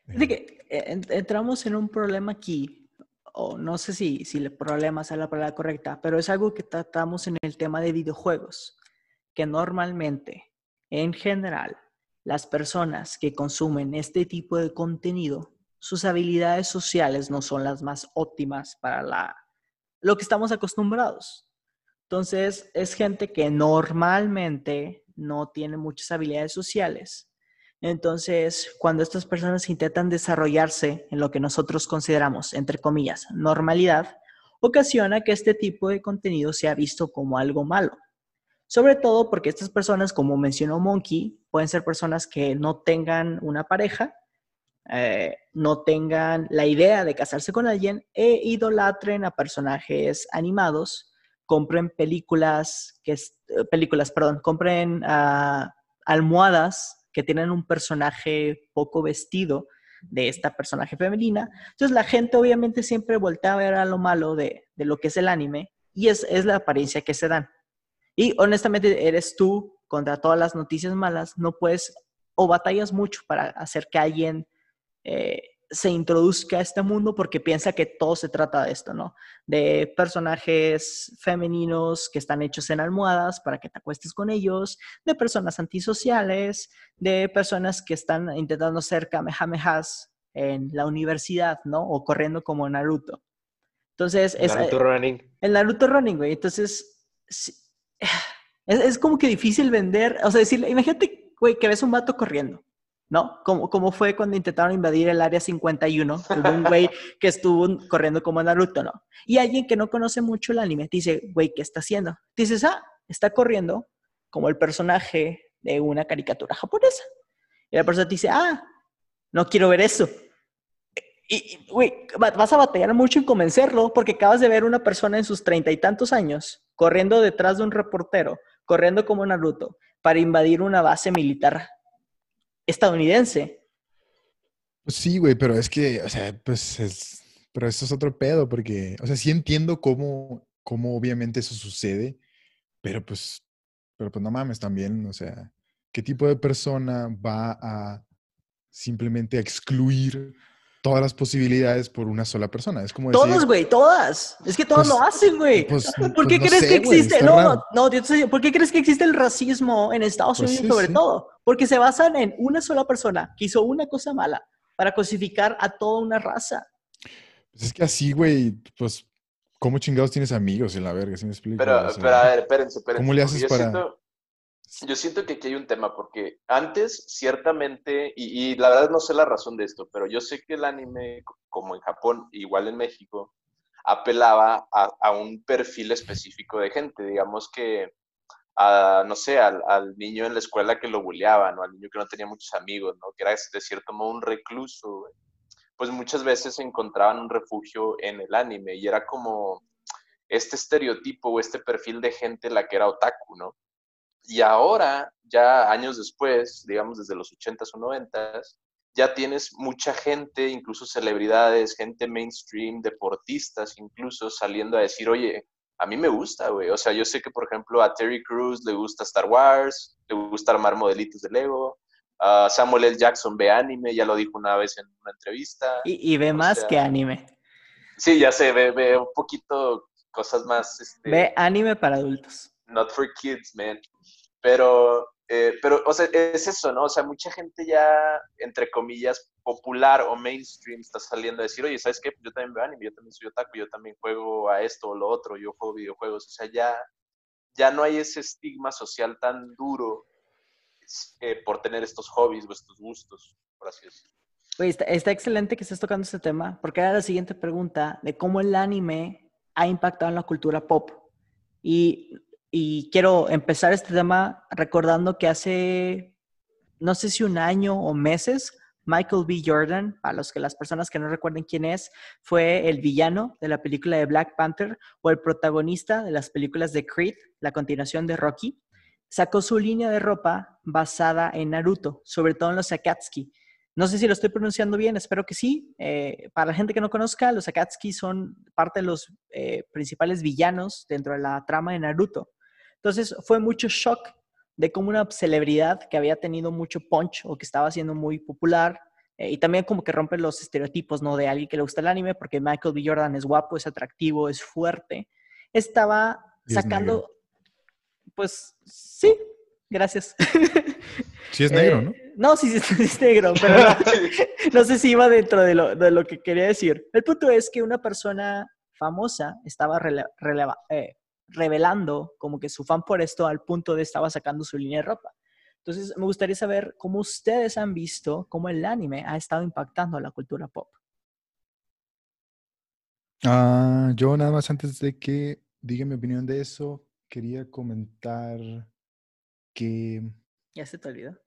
S1: De que eh, entramos en un problema aquí, o no sé si, si el problema es la palabra correcta, pero es algo que tratamos en el tema de videojuegos, que normalmente en general, las personas que consumen este tipo de contenido sus habilidades sociales no son las más óptimas para la, lo que estamos acostumbrados. Entonces, es gente que normalmente no tiene muchas habilidades sociales. Entonces, cuando estas personas intentan desarrollarse en lo que nosotros consideramos, entre comillas, normalidad, ocasiona que este tipo de contenido sea visto como algo malo. Sobre todo porque estas personas, como mencionó Monkey, pueden ser personas que no tengan una pareja, eh, no tengan la idea de casarse con alguien e idolatren a personajes animados compren películas, que eh, películas, perdón, compren ah, almohadas que tienen un personaje poco vestido de esta personaje femenina. Entonces la gente obviamente siempre voltea a ver a lo malo de, lo que es el anime y es, es la apariencia que se dan. Y honestamente eres tú contra todas las noticias malas, no puedes o batallas mucho para hacer que alguien eh, se introduzca a este mundo porque piensa que todo se trata de esto, ¿no? De personajes femeninos que están hechos en almohadas para que te acuestes con ellos, de personas antisociales, de personas que están intentando ser kamehamehas en la universidad, ¿no? O corriendo como Naruto. Entonces,
S4: es... Naruto
S1: eh,
S4: Running.
S1: El Naruto Running, güey. Entonces, [sighs] es, es como que difícil vender, o sea, decirle, imagínate, güey, que ves un vato corriendo ¿no? Como, fue cuando intentaron invadir el área 51, hubo un güey que estuvo corriendo como Naruto, ¿no? Y alguien que no conoce mucho el anime dice, güey, ¿qué está haciendo? Dices, ah, está corriendo como el personaje de una caricatura japonesa. Y la persona dice, ah, no quiero ver eso. Y, güey, vas a batallar mucho en convencerlo porque acabas de ver una persona en sus treinta y tantos años corriendo detrás de un reportero, corriendo como Naruto, para invadir una base militar estadounidense.
S3: Pues sí, güey, pero es que, o sea, pues es, pero eso es otro pedo, porque, o sea, sí entiendo cómo, cómo obviamente eso sucede, pero pues, pero pues no mames también, o sea, ¿qué tipo de persona va a simplemente excluir todas las posibilidades por una sola persona. Es como
S1: Todos, güey, todas. Es que todos lo pues, hacen, güey. Pues, ¿Por pues qué crees que existe? no, no, ¿por qué crees que existe el racismo en Estados Unidos sobre todo? Porque se basan en una sola persona que hizo una cosa mala para cosificar a toda una raza.
S3: Pues es que así, güey, pues, ¿cómo chingados tienes amigos en la verga? ¿Sí me explico?
S2: Pero, pero a ver, espérense, espérense.
S3: ¿Cómo le haces para...?
S2: Yo siento que aquí hay un tema, porque antes, ciertamente, y, la verdad no sé la razón de esto, pero yo sé que el anime, como en Japón, igual en México, apelaba a, un perfil específico de gente, digamos que, a, no sé, al, niño en la escuela que lo bulleaban, o al niño que no tenía muchos amigos, ¿no? que era de cierto modo un recluso, pues muchas veces encontraban un refugio en el anime, y era como este estereotipo o este perfil de gente la que era otaku, ¿no? Y ahora, ya años después, digamos desde los 80s o 90s, ya tienes mucha gente, incluso celebridades, gente mainstream, deportistas incluso, saliendo a decir, oye, a mí me gusta, güey. O sea, yo sé que, por ejemplo, a Terry Crews le gusta Star Wars, le gusta armar modelitos de Lego. a Samuel L. Jackson ve anime, ya lo dijo una vez en una entrevista.
S1: Y, ve más que anime.
S2: Sí, ya sé, ve, un poquito cosas más. Este,
S1: ve anime para adultos.
S2: Not for kids, man. Pero, eh, pero, o sea, es eso, ¿no? O sea, mucha gente ya, entre comillas, popular o mainstream está saliendo a decir, oye, ¿sabes qué? Yo también veo anime, yo también soy otaku, yo también juego a esto o lo otro, yo juego videojuegos. O sea, ya, ya no hay ese estigma social tan duro eh, por tener estos hobbies o estos gustos, por así decirlo.
S1: Oye, está, está, excelente que estés tocando este tema, porque era la siguiente pregunta de cómo el anime ha impactado en la cultura pop. Y y quiero empezar este tema recordando que hace, no sé si un año o meses, Michael B. Jordan, para los que las personas que no recuerden quién es, fue el villano de la película de Black Panther o el protagonista de las películas de Creed, la continuación de Rocky, sacó su línea de ropa basada en Naruto, sobre todo en los Akatsuki. No sé si lo estoy pronunciando bien, espero que sí. Eh, para la gente que no conozca, los Akatsuki son parte de los eh, principales villanos dentro de la trama de Naruto. Entonces fue mucho shock de cómo una celebridad que había tenido mucho punch o que estaba siendo muy popular eh, y también como que rompe los estereotipos, ¿no? De alguien que le gusta el anime porque Michael B. Jordan es guapo, es atractivo, es fuerte. Estaba sacando, pues sí, gracias. [laughs]
S3: Sí es negro,
S1: Eh,
S3: ¿no?
S1: No, sí, sí, [laughs] sí es negro, pero no, [laughs] no sé si iba dentro de lo, de lo que quería decir. El punto es que una persona famosa estaba rele- releva- eh, revelando como que su fan por esto al punto de estaba sacando su línea de ropa. Entonces, me gustaría saber cómo ustedes han visto cómo el anime ha estado impactando a la cultura pop.
S3: Ah, yo nada más antes de que diga mi opinión de eso, quería comentar que...
S1: ¿Ya se te olvidó?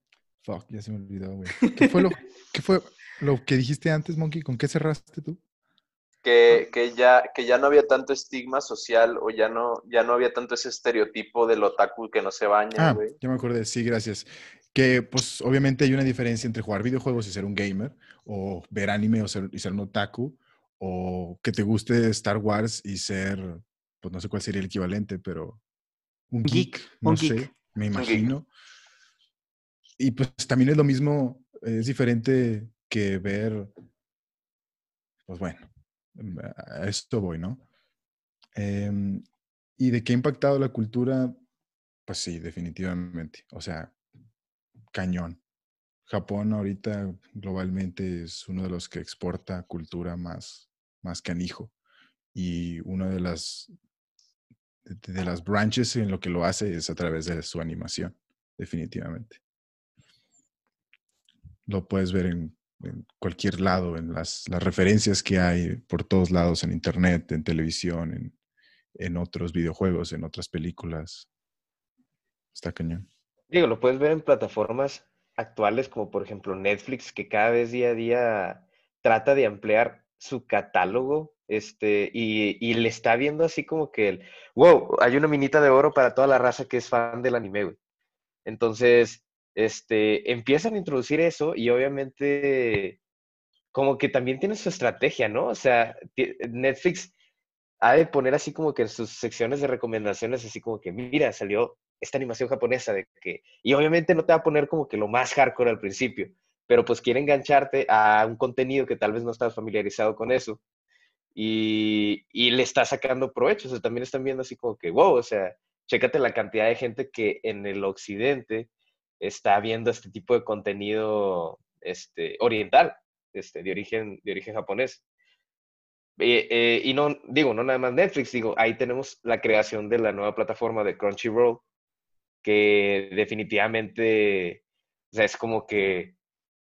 S3: Fuck, ya se me olvidó, güey. ¿Qué fue lo, qué fue lo que dijiste antes, Monkey? ¿Con qué cerraste tú?
S2: Que, que, ya, que ya no había tanto estigma social o ya no, ya no había tanto ese estereotipo del otaku que no se baña,
S3: Ah,
S2: güey.
S3: ya me acordé, sí, gracias. Que pues obviamente hay una diferencia entre jugar videojuegos y ser un gamer, o ver anime o ser, y ser un otaku, o que te guste Star Wars y ser, pues no sé cuál sería el equivalente, pero un
S1: Geek,
S3: geek, no
S1: un
S3: sé,
S1: geek.
S3: me imagino. Y pues también es lo mismo, es diferente que ver, pues bueno, a esto voy, ¿no? Em, y de qué ha impactado la cultura, pues sí, definitivamente. O sea, cañón. Japón ahorita globalmente es uno de los que exporta cultura más, más canijo. Y una de las, de, de las branches en lo que lo hace es a través de su animación, definitivamente. Lo puedes ver en, en cualquier lado, en las, las referencias que hay por todos lados, en internet, en televisión, en, en otros videojuegos, en otras películas. Está cañón.
S4: Digo, lo puedes ver en plataformas actuales como por ejemplo Netflix, que cada vez día a día trata de ampliar su catálogo este, y, y le está viendo así como que el, wow, hay una minita de oro para toda la raza que es fan del anime, güey. Entonces, este, empiezan a introducir eso y obviamente como que también tiene su estrategia, ¿no? O sea, Netflix ha de poner así como que en sus secciones de recomendaciones, así como que, mira, salió esta animación japonesa de que, y obviamente no te va a poner como que lo más hardcore al principio, pero pues quiere engancharte a un contenido que tal vez no estás familiarizado con eso y, y le está sacando provecho, o sea, también están viendo así como que, wow, o sea, chécate la cantidad de gente que en el occidente está viendo este tipo de contenido este, oriental, este, de, origen, de origen japonés. Eh, eh, y no, digo, no nada más Netflix, digo, ahí tenemos la creación de la nueva plataforma de Crunchyroll, que definitivamente, o sea, es como que,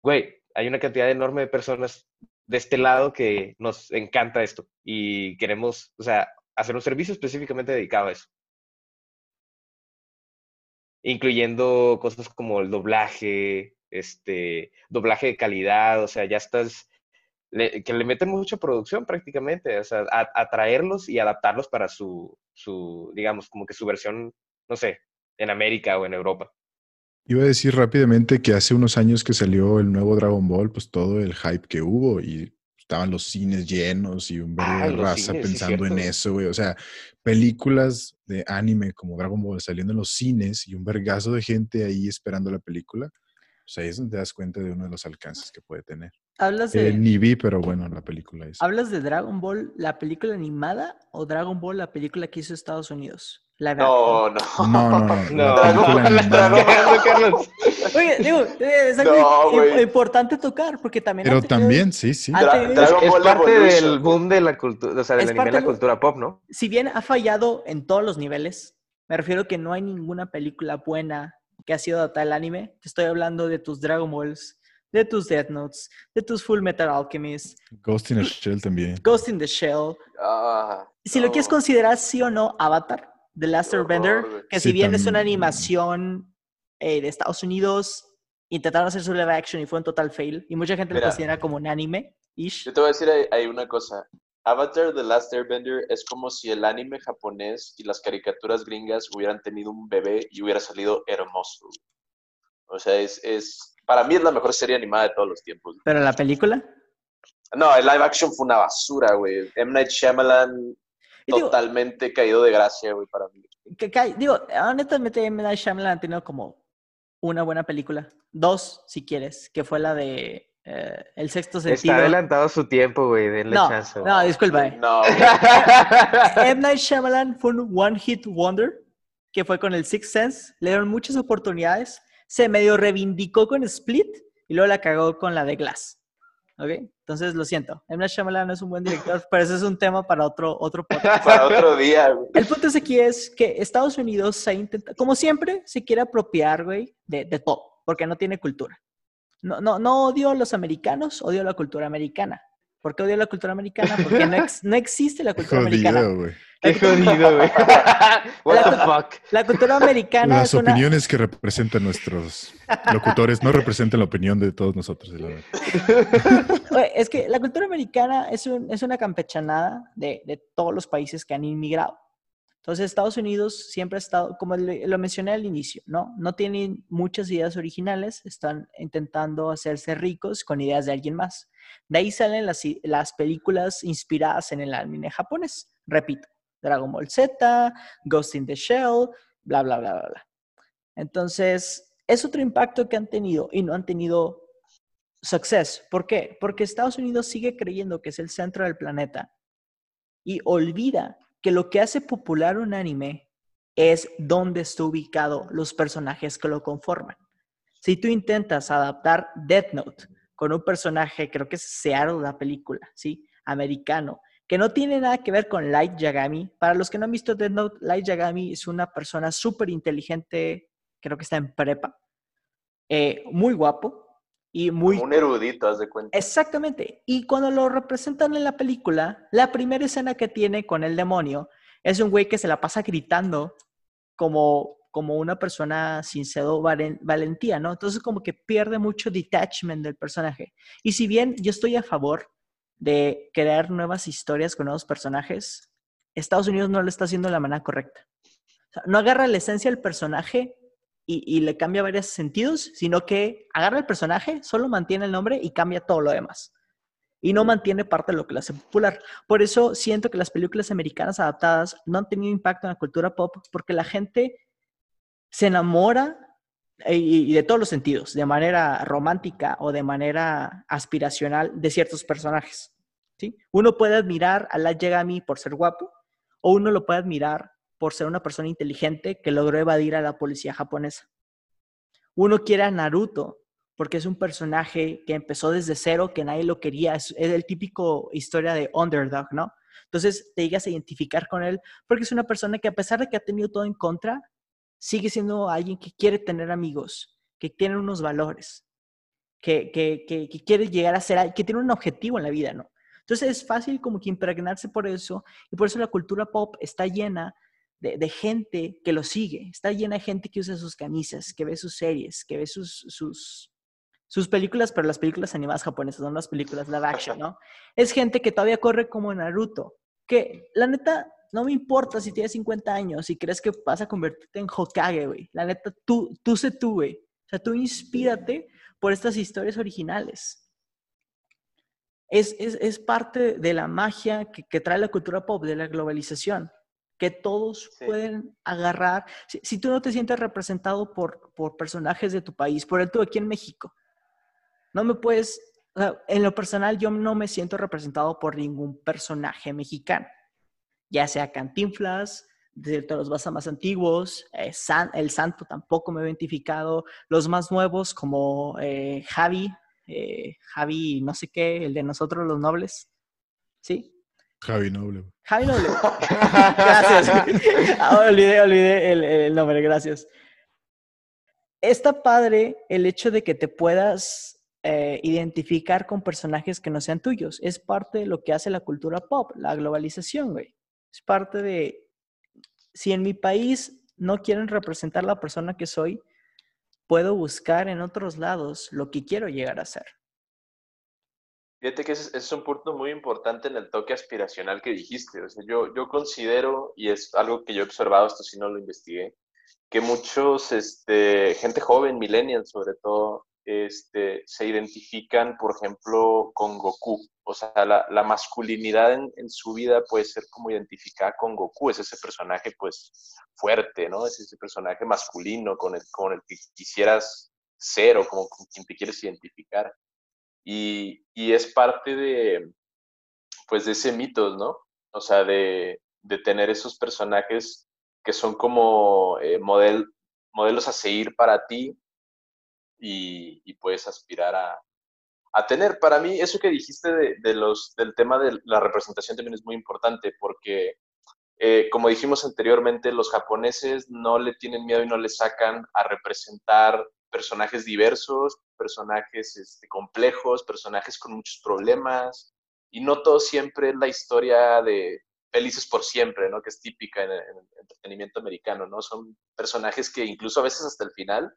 S4: güey, hay una cantidad enorme de personas de este lado que nos encanta esto y queremos, o sea, hacer un servicio específicamente dedicado a eso. Incluyendo cosas como el doblaje, este, doblaje de calidad, o sea, ya estás, que le meten mucha producción prácticamente, o sea, atraerlos y adaptarlos para su, su, digamos, como que su versión, no sé, en América o en Europa.
S3: Iba a decir rápidamente que hace unos años que salió el nuevo Dragon Ball, pues todo el hype que hubo y estaban los cines llenos y un verbo
S4: Ah,
S3: de raza
S4: cines, sí,
S3: pensando en eso, güey. O sea, películas de anime como Dragon Ball saliendo en los cines y un vergazo de gente ahí esperando la película. Pues ahí es donde te das cuenta de uno de los alcances que puede tener.
S1: ¿Hablas
S3: Eh,
S1: de,
S3: ni vi, pero bueno, la película es.
S1: ¿Hablas de Dragon Ball, la película animada, o Dragon Ball, la película que hizo Estados Unidos? Live
S2: No, no.
S3: No, no, [laughs] [laughs] no.
S4: No,
S3: la
S4: Carlos.
S1: Oye, digo, eh, es algo
S2: No,
S1: importante tocar, porque también...
S3: Pero
S1: tenido-
S3: también, sí, sí.
S2: Dra-
S1: tenido-
S2: Dragon
S4: Es
S2: Ball
S4: parte
S2: Evolution.
S4: del boom de la cultura, o sea, del
S1: Es
S4: anime
S1: parte
S4: la cultura pop, ¿no?
S1: si bien ha fallado en todos los niveles, me refiero que no hay ninguna película buena que ha sido adaptada al anime. Te estoy hablando de tus Dragon Balls, de tus Death Notes, de tus Full Metal Alchemist,
S3: Ghost in a Shell también.
S1: Ghost in the Shell.
S2: Ah,
S1: Si lo
S2: no.
S1: quieres considerar sí o no, Avatar, The Last Airbender, que
S3: Sí,
S1: si bien es una animación eh, de Estados Unidos, intentaron hacer su live action y fue un total fail. Y mucha gente lo considera como un anime-ish.
S2: Yo te voy a decir ahí, ahí una cosa. Avatar The Last Airbender es como si el anime japonés y las caricaturas gringas hubieran tenido un bebé y hubiera salido hermoso. O sea, es, es para mí es la mejor serie animada de todos los tiempos.
S1: Pero la película...
S2: No, el live action fue una basura, güey. M. Night Shyamalan
S1: Y digo,
S2: totalmente caído de gracia, güey, para mí.
S1: que, cae- digo, honestamente, M. Night Shyamalan ha tenido como una buena película. Dos, si quieres, que fue la de eh, El Sexto Sentido.
S4: Está adelantado su tiempo, güey, denle
S1: no,
S4: chance.
S1: no, disculpa. eh.
S2: No. [laughs]
S1: M. Night Shyamalan fue un one hit wonder que fue con el Sixth Sense. Le dieron muchas oportunidades, se medio reivindicó con Split y luego la cagó con la de Glass. ¿Ok? Entonces, lo siento. M. Night Shyamalan no es un buen director, pero ese es un tema para otro, otro [laughs] podcast.
S2: Para otro día, güey.
S1: El punto es aquí es que Estados Unidos se intenta, como siempre, se quiere apropiar, güey, de, de todo, porque no tiene cultura. No, no, no odio a los americanos, odio la cultura americana. ¿Por qué odio la cultura americana? Porque no, ex- [laughs] no existe la cultura americana.
S3: Jodido, güey.
S4: Qué jodido, güey. What the fuck.
S1: La cultura americana
S3: Las
S1: es una...
S3: opiniones que representan nuestros locutores no representan la opinión de todos nosotros. la verdad. [laughs]
S1: Oye, Es que la cultura americana es, un- es una campechanada de, de todos los países que han inmigrado. Entonces, Estados Unidos siempre ha estado, como lo mencioné al inicio, ¿no? No tienen muchas ideas originales, están intentando hacerse ricos con ideas de alguien más. De ahí salen las, películas inspiradas en el anime japonés. Repito, Dragon Ball Z, Ghost in the Shell, bla, bla, bla, bla, bla. Entonces, es otro impacto que han tenido y no han tenido success. ¿Por qué? Porque Estados Unidos sigue creyendo que es el centro del planeta y olvida que lo que hace popular un anime es dónde está ubicado los personajes que lo conforman. Si tú intentas adaptar Death Note con un personaje, creo que es Seattle la película, ¿sí? Americano, que no tiene nada que ver con Light Yagami. Para los que no han visto Death Note, Light Yagami es una persona súper inteligente, creo que está en prepa, eh, muy guapo y muy...
S2: Como un erudito, haz de cuenta.
S1: Exactamente. Y cuando lo representan en la película, la primera escena que tiene con el demonio es un güey que se la pasa gritando como, como una persona sin cedo valen- valentía, ¿no? Entonces como que pierde mucho detachment del personaje. Y si bien yo estoy a favor de crear nuevas historias con nuevos personajes, Estados Unidos no lo está haciendo de la manera correcta. O sea, no agarra la esencia del personaje y, le cambia varios sentidos, sino que agarra el personaje, solo mantiene el nombre y cambia todo lo demás. Y no mantiene parte de lo que lo hace popular. Por eso siento que las películas americanas adaptadas no han tenido impacto en la cultura pop, porque la gente se enamora eh, y, de todos los sentidos, de manera romántica o de manera aspiracional de ciertos personajes. ¿sí? Uno puede admirar a Light Yagami por ser guapo, o uno lo puede admirar por ser una persona inteligente que logró evadir a la policía japonesa. Uno quiere a Naruto porque es un personaje que empezó desde cero, que nadie lo quería, es, el típico historia de underdog, ¿no? Entonces te llegas a identificar con él porque es una persona que a pesar de que ha tenido todo en contra, sigue siendo alguien que quiere tener amigos, que tiene unos valores, que, que, quiere llegar a ser, que tiene un objetivo en la vida, ¿no? Entonces es fácil como que impregnarse por eso y por eso la cultura pop está llena de, gente que lo sigue, está llena de gente que usa sus camisas, que ve sus series, que ve sus, sus, sus películas, pero las películas animadas japonesas, no las películas live action, ¿no? Es gente que todavía corre como Naruto, que la neta no me importa si tienes 50 años y crees que vas a convertirte en Hokage, güey. La neta, tú, tú sé tú, güey. O sea, tú inspírate por estas historias originales. Es, es, es parte de la magia que, que trae la cultura pop, de la globalización, que todos
S2: Sí.
S1: pueden agarrar. Si, si tú no te sientes representado por, por personajes de tu país, por ejemplo, aquí en México, no me puedes, o sea, en lo personal yo no me siento representado por ningún personaje mexicano, ya sea Cantinflas, de los más, más antiguos, eh, San- el Santo tampoco me he identificado, los más nuevos como eh, Javi, eh, Javi no sé qué, el de nosotros los nobles, ¿sí?
S3: Javi Noble.
S1: Javi Noble. [laughs] gracias. [laughs] Ah, olvidé, olvidé el, el nombre, gracias. Está padre el hecho de que te puedas eh, identificar con personajes que no sean tuyos. Es parte de lo que hace la cultura pop, la globalización, güey. Es parte de, si en mi país no quieren representar la persona que soy, puedo buscar en otros lados lo que quiero llegar a ser.
S2: Fíjate que ese, es un punto muy importante en el toque aspiracional que dijiste. O sea, yo, yo considero, y es algo que yo he observado, esto sí no lo investigué, que muchos, este, gente joven, millennials sobre todo, este, se identifican, por ejemplo, con Goku. O sea, la, la masculinidad en, en su vida puede ser como identificada con Goku. Es ese personaje, pues, fuerte, ¿no? Es ese personaje masculino con el, con el que quisieras ser o como con quien te quieres identificar. Y, es parte de, pues, de ese mito, ¿no? O sea, de, de tener esos personajes que son como eh, model, modelos a seguir para ti y, y puedes aspirar a, a, tener. Para mí, eso que dijiste de, de, los, del tema de la representación también es muy importante porque, eh, como dijimos anteriormente, los japoneses no le tienen miedo y no le sacan a representar personajes diversos, personajes este, complejos, personajes con muchos problemas, y no todo siempre es la historia de felices por siempre, ¿no? Que es típica en el, entretenimiento americano, ¿no? Son personajes que incluso a veces hasta el final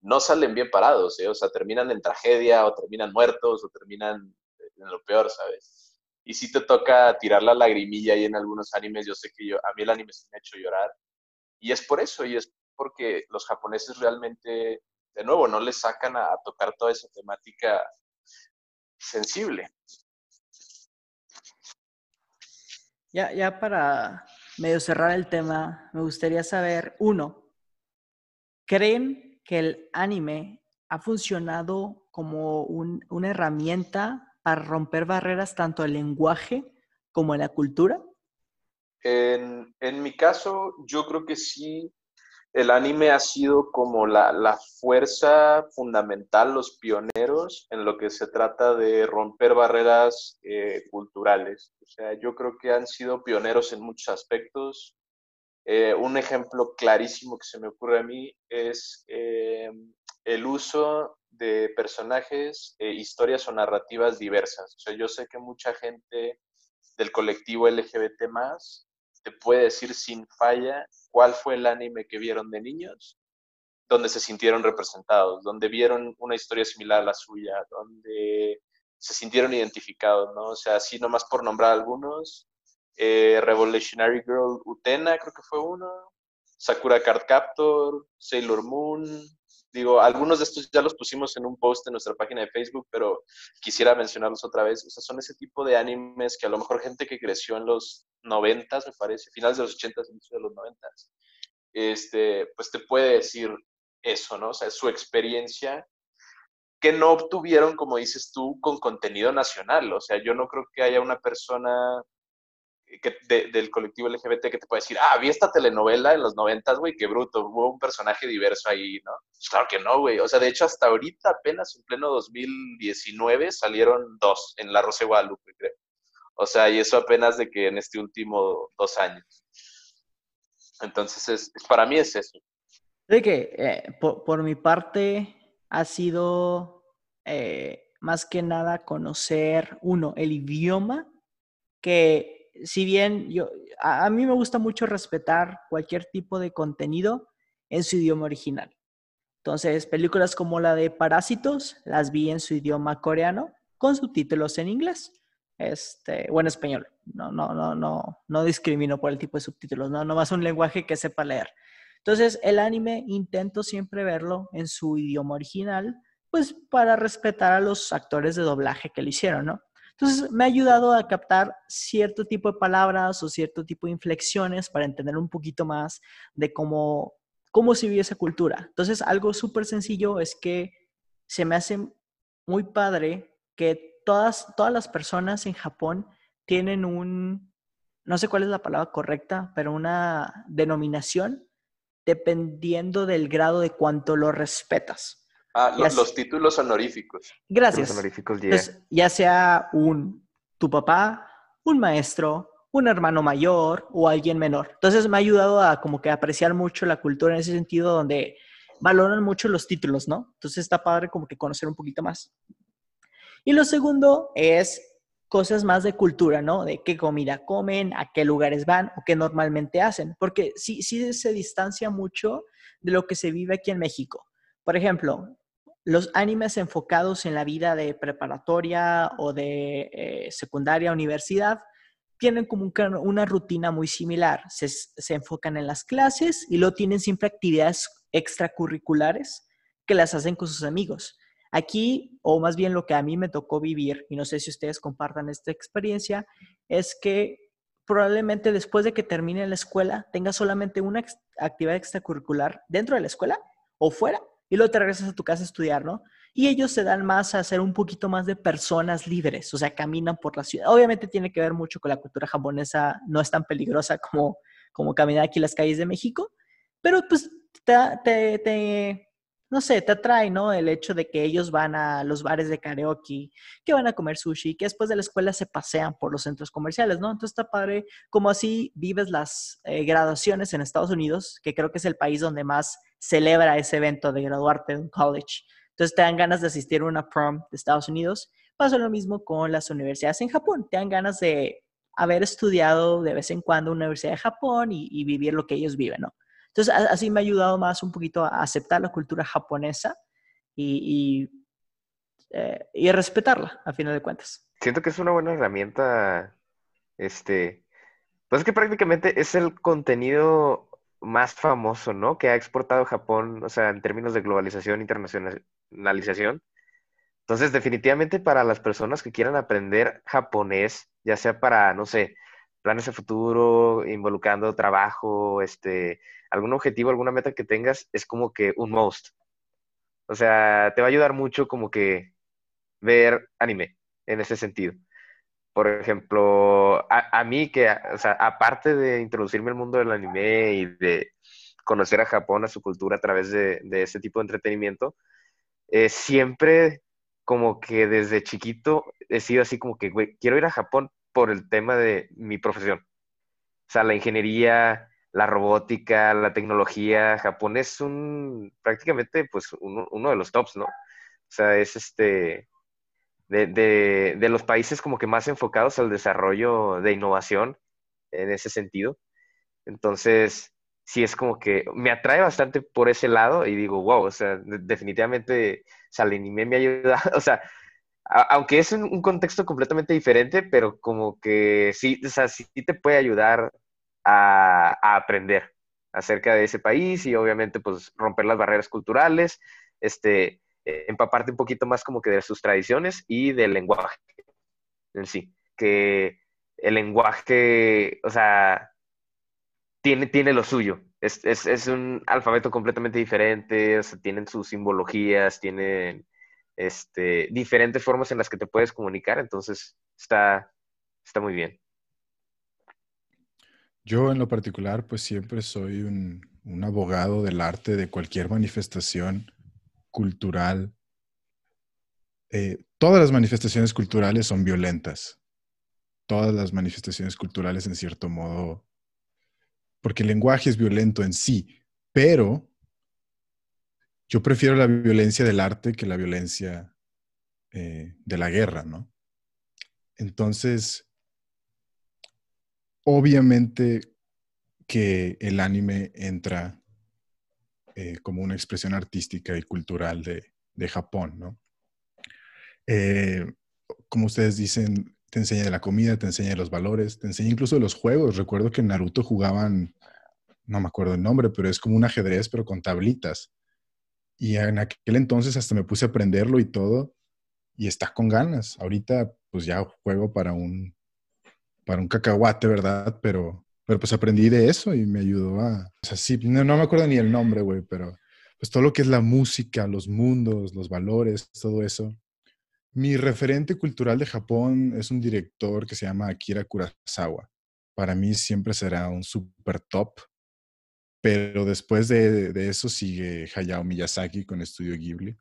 S2: no salen bien parados, ¿eh? O sea, terminan en tragedia o terminan muertos o terminan en lo peor, ¿sabes? Y si te toca tirar la lagrimilla ahí en algunos animes, yo sé que yo, a mí el anime se me ha hecho llorar. Y es por eso, y es porque los japoneses realmente, de nuevo, no les sacan a tocar toda esa temática sensible.
S1: Ya, ya para medio cerrar el tema, me gustaría saber, uno, ¿creen que el anime ha funcionado como una herramienta para romper barreras tanto el lenguaje como en la cultura?
S2: En, en mi caso, yo creo que sí, el anime ha sido como la, fuerza fundamental, los pioneros en lo que se trata de romper barreras eh, culturales. O sea, yo creo que han sido pioneros en muchos aspectos. Eh, un ejemplo clarísimo que se me ocurre a mí es eh, el uso de personajes, historias o narrativas diversas. O sea, yo sé que mucha gente del colectivo LGBT puede decir sin falla cuál fue el anime que vieron de niños, donde se sintieron representados, donde vieron una historia similar a la suya, donde se sintieron identificados, ¿no? O sea, así nomás por nombrar algunos, eh, Revolutionary Girl Utena creo que fue uno, Sakura Card Captor, Sailor Moon, digo, algunos de estos ya los pusimos en un post en nuestra página de Facebook, pero quisiera mencionarlos otra vez. O sea, son ese tipo de animes que a lo mejor gente que creció en los noventas, me parece, finales de los ochentas, inicio de los noventas, este, pues te puede decir eso, ¿no? O sea, es su experiencia que no obtuvieron, como dices tú, con contenido nacional. O sea, yo no creo que haya una persona que, del colectivo LGBT que te puede decir, ah, vi esta telenovela en los noventas, güey, qué bruto, hubo un personaje diverso ahí, ¿no? Pues claro que no, güey. O sea, de hecho, hasta ahorita, apenas en pleno 2019, salieron dos en La Rosa de Guadalupe, creo. O sea, y eso apenas de que en este último dos años. Entonces, es, para mí es eso.
S1: De que, eh, por, mi parte, ha sido eh, más que nada conocer, uno, el idioma que si bien yo, a, mí me gusta mucho respetar cualquier tipo de contenido en su idioma original. Entonces, películas como la de Parásitos las vi en su idioma coreano con subtítulos en inglés este, o en español. No, no, no, no, no discrimino por el tipo de subtítulos, no, más un lenguaje que sepa leer. Entonces, el anime intento siempre verlo en su idioma original, pues para respetar a los actores de doblaje que lo hicieron, ¿no? Entonces, me ha ayudado a captar cierto tipo de palabras o cierto tipo de inflexiones para entender un poquito más de cómo, cómo se vive esa cultura. Entonces, algo súper sencillo es que se me hace muy padre que todas, todas las personas en Japón tienen un, no sé cuál es la palabra correcta, pero una denominación dependiendo del grado de cuánto lo respetas.
S2: Ah, los, títulos honoríficos.
S1: Gracias. honoríficos, ya sea un tu papá, un maestro, un hermano mayor o alguien menor. Entonces me ha ayudado a como que apreciar mucho la cultura en ese sentido donde valoran mucho los títulos, ¿no? Entonces está padre como que conocer un poquito más. Y lo segundo es cosas más de cultura, ¿no? De qué comida comen, a qué lugares van o qué normalmente hacen, porque sí, sí se distancia mucho de lo que se vive aquí en México. Por ejemplo, los animes enfocados en la vida de preparatoria o de eh, secundaria, universidad, tienen como una rutina muy similar. Se, se, enfocan en las clases y luego tienen siempre actividades extracurriculares que las hacen con sus amigos. Aquí, o más bien lo que a mí me tocó vivir, y no sé si ustedes compartan esta experiencia, es que probablemente después de que termine la escuela tenga solamente una actividad extracurricular dentro de la escuela o fuera y luego te regresas a tu casa a estudiar, ¿no? Y ellos se dan más a ser un poquito más de personas libres, o sea, caminan por la ciudad. Obviamente tiene que ver mucho con la cultura japonesa, no es tan peligrosa como, como caminar aquí las calles de México, pero pues te, no sé, te atrae, ¿no? El hecho de que ellos van a los bares de karaoke, que van a comer sushi, que después de la escuela se pasean por los centros comerciales, ¿no? Entonces está padre como así vives las eh, graduaciones en Estados Unidos, que creo que es el país donde más celebra ese evento de graduarte de un college. Entonces te dan ganas de asistir a una prom de Estados Unidos. Pasa lo mismo con las universidades en Japón. Te dan ganas de haber estudiado de vez en cuando una universidad de Japón y, y vivir lo que ellos viven, ¿no? Entonces, así me ha ayudado más un poquito a aceptar la cultura japonesa y, eh, y, respetarla, a final de cuentas.
S4: Siento que es una buena herramienta, este, pues es que prácticamente es el contenido más famoso, ¿no? Que ha exportado Japón, o sea, en términos de globalización, internacionalización. Entonces, definitivamente para las personas que quieran aprender japonés, ya sea para, no sé, planes de futuro, involucrando trabajo, este, algún objetivo, alguna meta que tengas, es como que un most. O sea, te va a ayudar mucho como que ver anime en ese sentido. Por ejemplo, a, mí que, o sea, aparte de introducirme al mundo del anime y de conocer a Japón, a su cultura a través de, ese tipo de entretenimiento, eh, siempre como que desde chiquito he sido así como que, güey, quiero ir a Japón por el tema de mi profesión. O sea, la ingeniería, la robótica, la tecnología. Japón es un, prácticamente, pues, uno, de los tops, ¿no? O sea, es este, de, de, los países como que más enfocados al desarrollo de innovación en ese sentido. Entonces, sí es como que me atrae bastante por ese lado y digo, wow, o sea, definitivamente, o sea, me ayuda, [laughs] o sea, aunque es un, contexto completamente diferente, pero como que sí, o sea, sí te puede ayudar a, aprender acerca de ese país y obviamente pues romper las barreras culturales, este, empaparte un poquito más como que de sus tradiciones y del lenguaje en sí, que el lenguaje, o sea, tiene, tiene lo suyo. Es, es, es un alfabeto completamente diferente, o sea, tienen sus simbologías, tienen este, diferentes formas en las que te puedes comunicar, entonces está, está muy bien.
S3: Yo en lo particular, pues siempre soy un, abogado del arte de cualquier manifestación cultural. Eh, todas las manifestaciones culturales son violentas. Todas las manifestaciones culturales, en cierto modo, porque el lenguaje es violento en sí, pero yo prefiero la violencia del arte que la violencia eh, de la guerra, ¿no? Entonces, obviamente que el anime entra eh, como una expresión artística y cultural de, Japón, ¿no? Eh, como ustedes dicen, te enseña de la comida, te enseña de los valores, te enseña incluso de los juegos. Recuerdo que en Naruto jugaban, no me acuerdo el nombre, pero es como un ajedrez, pero con tablitas. Y en aquel entonces hasta me puse a aprenderlo y todo, y está con ganas. Ahorita pues ya juego para un, para un cacahuate, ¿verdad? Pero, pero pues aprendí de eso y me ayudó a... O sea, sí, no, no me acuerdo ni el nombre, güey, pero pues todo lo que es la música, los mundos, los valores, todo eso. Mi referente cultural de Japón es un director que se llama Akira Kurosawa. Para mí siempre será un super top. Pero después de, eso sigue Hayao Miyazaki con Estudio Ghibli.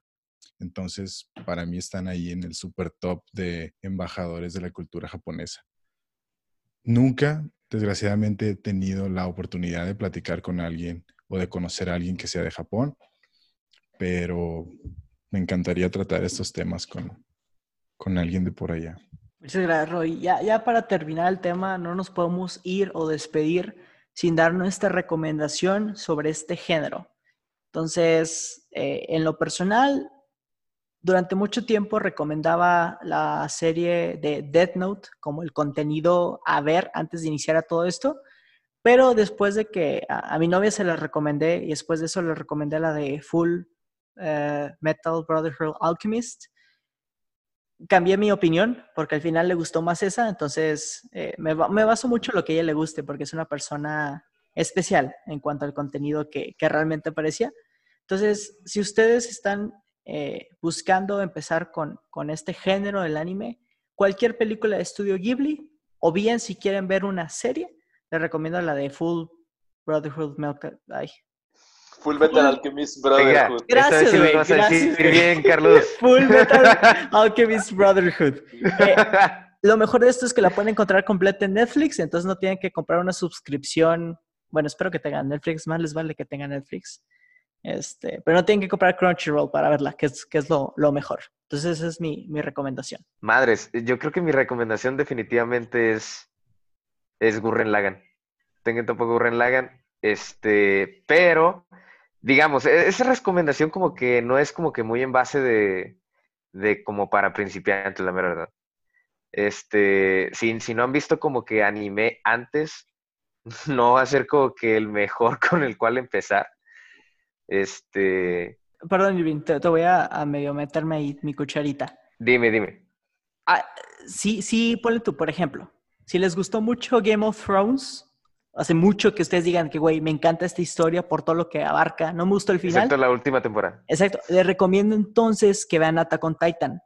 S3: Entonces, para mí están ahí en el super top de embajadores de la cultura japonesa. Nunca, desgraciadamente, he tenido la oportunidad de platicar con alguien o de conocer a alguien que sea de Japón, pero me encantaría tratar estos temas con, con alguien de por allá.
S1: Muchas gracias, Roy. Ya para terminar el tema, no nos podemos ir o despedir sin dar nuestra recomendación sobre este género. Entonces, eh, en lo personal, durante mucho tiempo recomendaba la serie de Death Note como el contenido a ver antes de iniciar a todo esto, pero después de que a, mi novia se la recomendé y después de eso le recomendé la de Full eh, Metal Brotherhood Alchemist, cambié mi opinión porque al final le gustó más esa, entonces eh, me, baso mucho en lo que ella le guste porque es una persona especial en cuanto al contenido que, realmente aparecía. Entonces, si ustedes están eh, buscando empezar con, con este género del anime, cualquier película de estudio Ghibli, o bien si quieren ver una serie, les recomiendo la de Full Brotherhood Milk.
S2: Full Metal Alchemist Brotherhood.
S1: Gracias,
S4: esta vez sí
S1: gracias.
S4: bien, Carlos. [laughs]
S1: Full Metal Alchemist Brotherhood. Eh, lo mejor de esto es que la pueden encontrar completa en Netflix, entonces no tienen que comprar una suscripción. Bueno, espero que tengan Netflix, más les vale que tengan Netflix. Este, pero no tienen que comprar Crunchyroll para verla, que es, que es lo, lo mejor. Entonces, esa es mi, mi recomendación.
S4: Madres, yo creo que mi recomendación definitivamente es, es Gurren Lagann. Tengan tampoco Gurren Lagann. Este, pero, digamos, e- esa recomendación como que no es como que muy en base de, de como para principiantes, la mera verdad. Este, si, si no han visto como que anime antes, [laughs] no va a ser como que el mejor [laughs] con el cual empezar. Este,
S1: Perdón, Irving, te, te voy a, a medio meterme ahí mi cucharita.
S4: dime, dime.
S1: Ah, sí, sí, ponle tú, por ejemplo, si les gustó mucho Game of Thrones, hace mucho que ustedes digan que, güey, me encanta esta historia por todo lo que abarca, no me gustó el final.
S4: Excepto la última temporada.
S1: Exacto, les recomiendo entonces que vean Attack on Titan.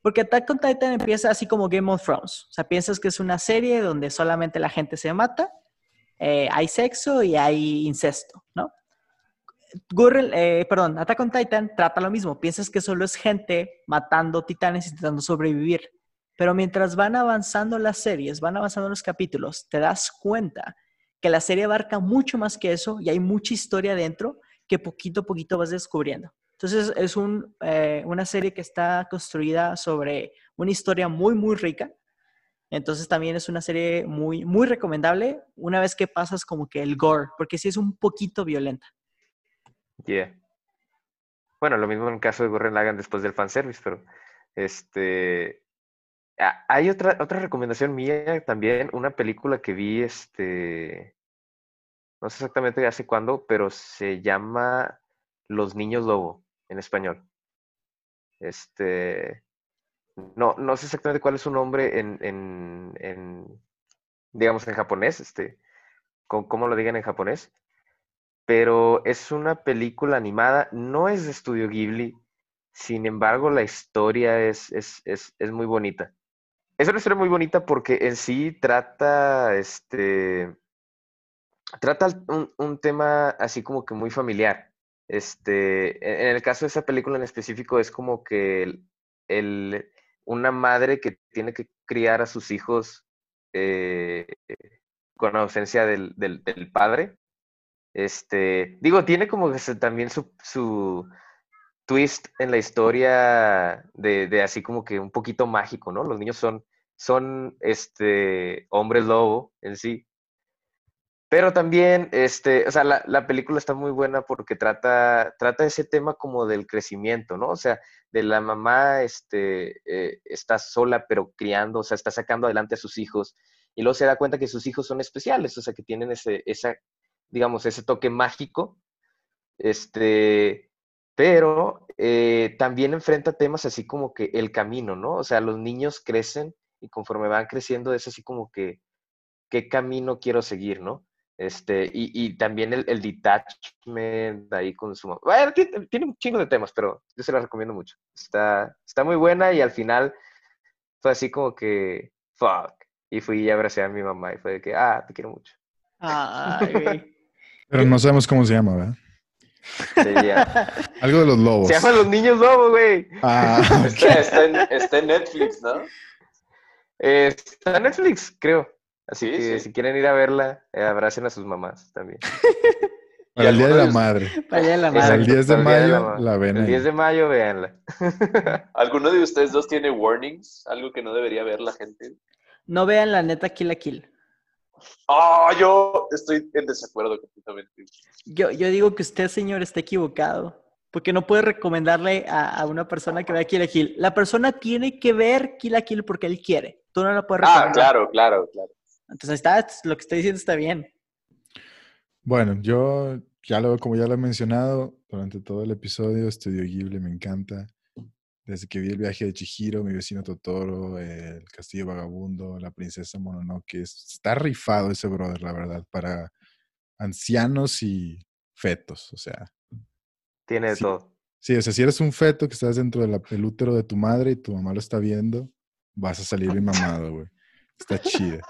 S1: Porque Attack on Titan empieza así como Game of Thrones. O sea, piensas que es una serie donde solamente la gente se mata, eh, hay sexo y hay incesto, ¿no? Gurren, eh, perdón, Attack on Titan trata lo mismo. Piensas que solo es gente matando titanes y intentando sobrevivir. Pero mientras van avanzando las series, van avanzando los capítulos, te das cuenta que la serie abarca mucho más que eso y hay mucha historia dentro que poquito a poquito vas descubriendo. Entonces es un, eh, una serie que está construida sobre una historia muy, muy rica. Entonces también es una serie muy, muy recomendable una vez que pasas como que el gore, porque sí es un poquito violenta.
S4: Yeah. Bueno, lo mismo en el caso de Gurren Lagann después del fanservice, pero este hay otra otra recomendación mía también, una película que vi este no sé exactamente hace cuándo, pero se llama Los Niños Lobo en español. Este no, no sé exactamente cuál es su nombre en, en, en digamos en japonés, este, cómo lo digan en japonés pero es una película animada, no es de estudio Ghibli, sin embargo la historia es, es, es, es muy bonita. Es una historia muy bonita porque en sí trata, este, trata un, un tema así como que muy familiar. Este, en en el caso de esa película en específico es como que el, una madre que tiene que criar a sus hijos eh, con ausencia del, del- padre. Este, digo, tiene como que también su twist en la historia de, de así como que un poquito mágico, ¿no? Los niños son, son este, hombres lobo en sí. Pero también, este, o sea, la, la película está muy buena porque trata, trata ese tema como del crecimiento, ¿no? O sea, de la mamá, este, eh, está sola pero criando, o sea, está sacando adelante a sus hijos y luego se da cuenta que sus hijos son especiales, o sea, que tienen ese, esa, digamos, ese toque mágico, este, pero eh, también enfrenta temas así como que el camino, ¿no? O sea, los niños crecen y conforme van creciendo es así como que, ¿qué camino quiero seguir, no? Este, y, y también el, el detachment ahí con su mamá. Bueno, tiene, tiene un chingo de temas, pero yo se la recomiendo mucho. Está, está muy buena y al final fue así como que, fuck. Y fui y abracé a mi mamá y fue de que, ah, te quiero mucho.
S1: Ay.
S3: Pero no sabemos cómo se llama, ¿verdad? [laughs] Algo de los lobos.
S4: Se llaman los niños lobo, güey.
S3: Ah, [laughs] ok.
S2: Está, está en, está en Netflix, ¿no?
S4: Eh, está en Netflix, creo. Así
S2: Sí,
S4: que
S2: sí.
S4: si quieren ir a verla, eh, abracen a sus mamás también. [laughs]
S3: Para el Día de la Madre.
S1: Para la madre.
S3: el 10 de
S4: para el Día de
S3: mayo la ven
S4: El
S3: ahí.
S4: 10 de mayo, véanla.
S2: ¿Alguno de ustedes dos tiene warnings? Algo que no debería ver la gente.
S1: No vean la neta Kill la Kill.
S2: Ah, yo estoy en desacuerdo completamente.
S1: Yo, yo digo que usted, señor, está equivocado. Porque no puede recomendarle a, a una persona que vea Kill la Kill. La persona tiene que ver Kill la Kill porque él quiere. Tú no la puedes
S2: Ah,
S1: recomendar.
S2: claro, claro, claro.
S1: Entonces ahí está, lo que estoy diciendo está bien.
S3: Bueno, yo ya lo, como ya lo he mencionado durante todo el episodio, Estudio Ghibli me encanta. Desde que vi el viaje de Chihiro, mi vecino Totoro, el Castillo Vagabundo, la princesa Mononoke, es- está rifado ese brother, la verdad, para ancianos y fetos, o sea.
S4: Tiene de
S3: Sí.
S4: todo.
S3: Sí, o sea, si eres un feto que estás dentro del útero de tu madre y tu mamá lo está viendo, vas a salir bien mamado, güey. Está chida.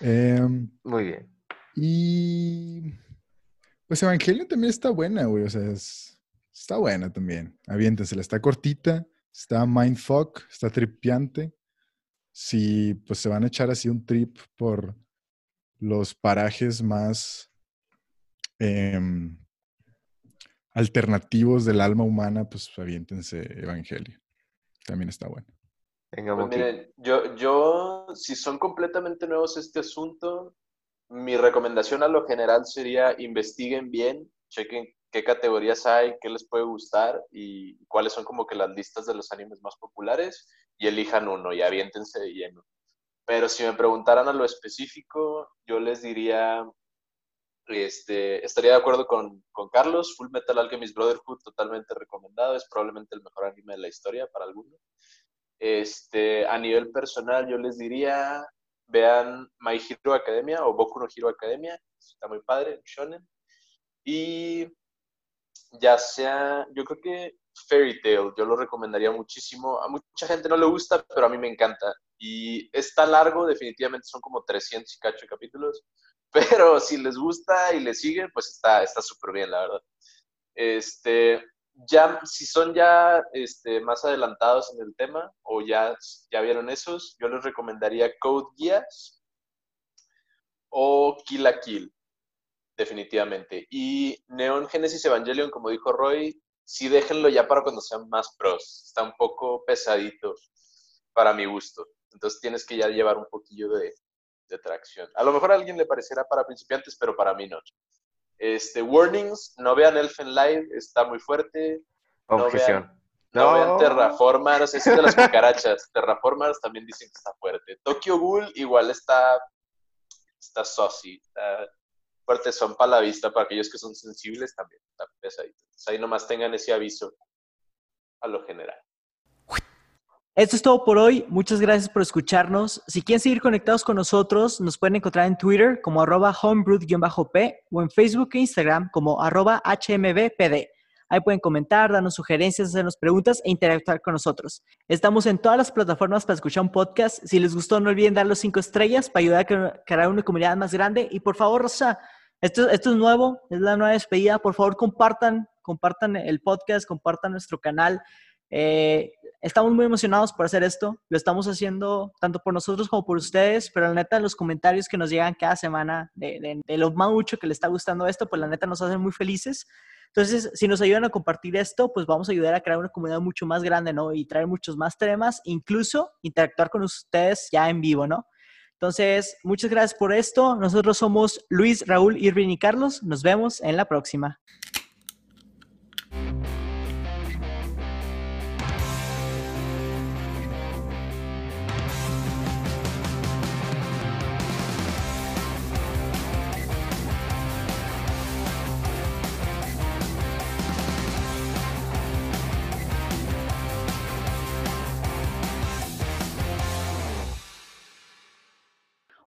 S3: Em, [laughs]
S4: Muy bien.
S3: y Pues Evangelion también está buena, güey. O sea, es- está buena también. Aviéntensela. Está cortita, está mindfuck, está tripiante. Si pues se van a echar así un trip por los parajes más em, alternativos del alma humana, pues aviéntense Evangelion. También está bueno.
S4: Venga,
S2: Pues miren, yo, yo, si son completamente nuevos este asunto, mi recomendación a lo general sería investiguen bien, chequen qué categorías hay, qué les puede gustar y cuáles son como que las listas de los animes más populares y elijan uno y aviéntense de lleno. Pero si me preguntaran a lo específico, yo les diría, este, estaría de acuerdo con, con Carlos, Full Metal Alchemist Brotherhood, totalmente recomendado, es probablemente el mejor anime de la historia para algunos. Este, a nivel personal, yo les diría, vean My Hero Academia o Boku no Hero Academia, está muy padre, shonen. Y ya sea, yo creo que Fairy Tail, yo lo recomendaría muchísimo. A mucha gente no le gusta, pero a mí me encanta. Y está largo, definitivamente son como 300 y cacho capítulos. [laughs] Pero si les gusta y les siguen, pues está está súper bien, la verdad. Este, ya, si son ya este, más adelantados en el tema o ya, ya vieron esos, yo les recomendaría Code Geass o Kill la Kill, definitivamente. Y Neon Genesis Evangelion, como dijo Roy, sí déjenlo ya para cuando sean más pros. Está un poco pesadito para mi gusto. Entonces tienes que ya llevar un poquillo de, de tracción. A lo mejor a alguien le parecerá para principiantes, pero para mí no. Este, warnings, no vean Elfen Live, está muy fuerte. No
S4: Objeción.
S2: vean, no vean
S4: No.
S2: Terraformers, es de las cucarachas. [laughs] Terraformers también dicen que está fuerte. Tokyo Ghoul igual está, está saucy, está fuerte, son para la vista, para aquellos que son sensibles también, está pesadito. Entonces, ahí nomás tengan ese aviso a lo general.
S1: Esto es todo por hoy. Muchas gracias por escucharnos. Si quieren seguir conectados con nosotros, nos pueden encontrar en Twitter como arroba homebrew-p o en Facebook e Instagram como arroba hmbpd. Ahí pueden comentar, darnos sugerencias, hacernos preguntas e interactuar con nosotros. Estamos en todas las plataformas para escuchar un podcast. Si les gustó, no olviden dar los cinco estrellas para ayudar a cre- crear una comunidad más grande. Y por favor, Rosa, esto, esto es nuevo, es la nueva despedida. Por favor, compartan, compartan el podcast, compartan nuestro canal. Eh, estamos muy emocionados por hacer esto. Lo estamos haciendo tanto por nosotros como por ustedes, pero la neta, los comentarios que nos llegan cada semana de, de, de lo mucho que le está gustando esto, pues la neta nos hacen muy felices. Entonces, si nos ayudan a compartir esto, pues vamos a ayudar a crear una comunidad mucho más grande, ¿no? Y traer muchos más temas, incluso interactuar con ustedes ya en vivo, ¿no? Entonces, muchas gracias por esto. Nosotros somos Luis, Raúl, Irving y Carlos. Nos vemos en la próxima.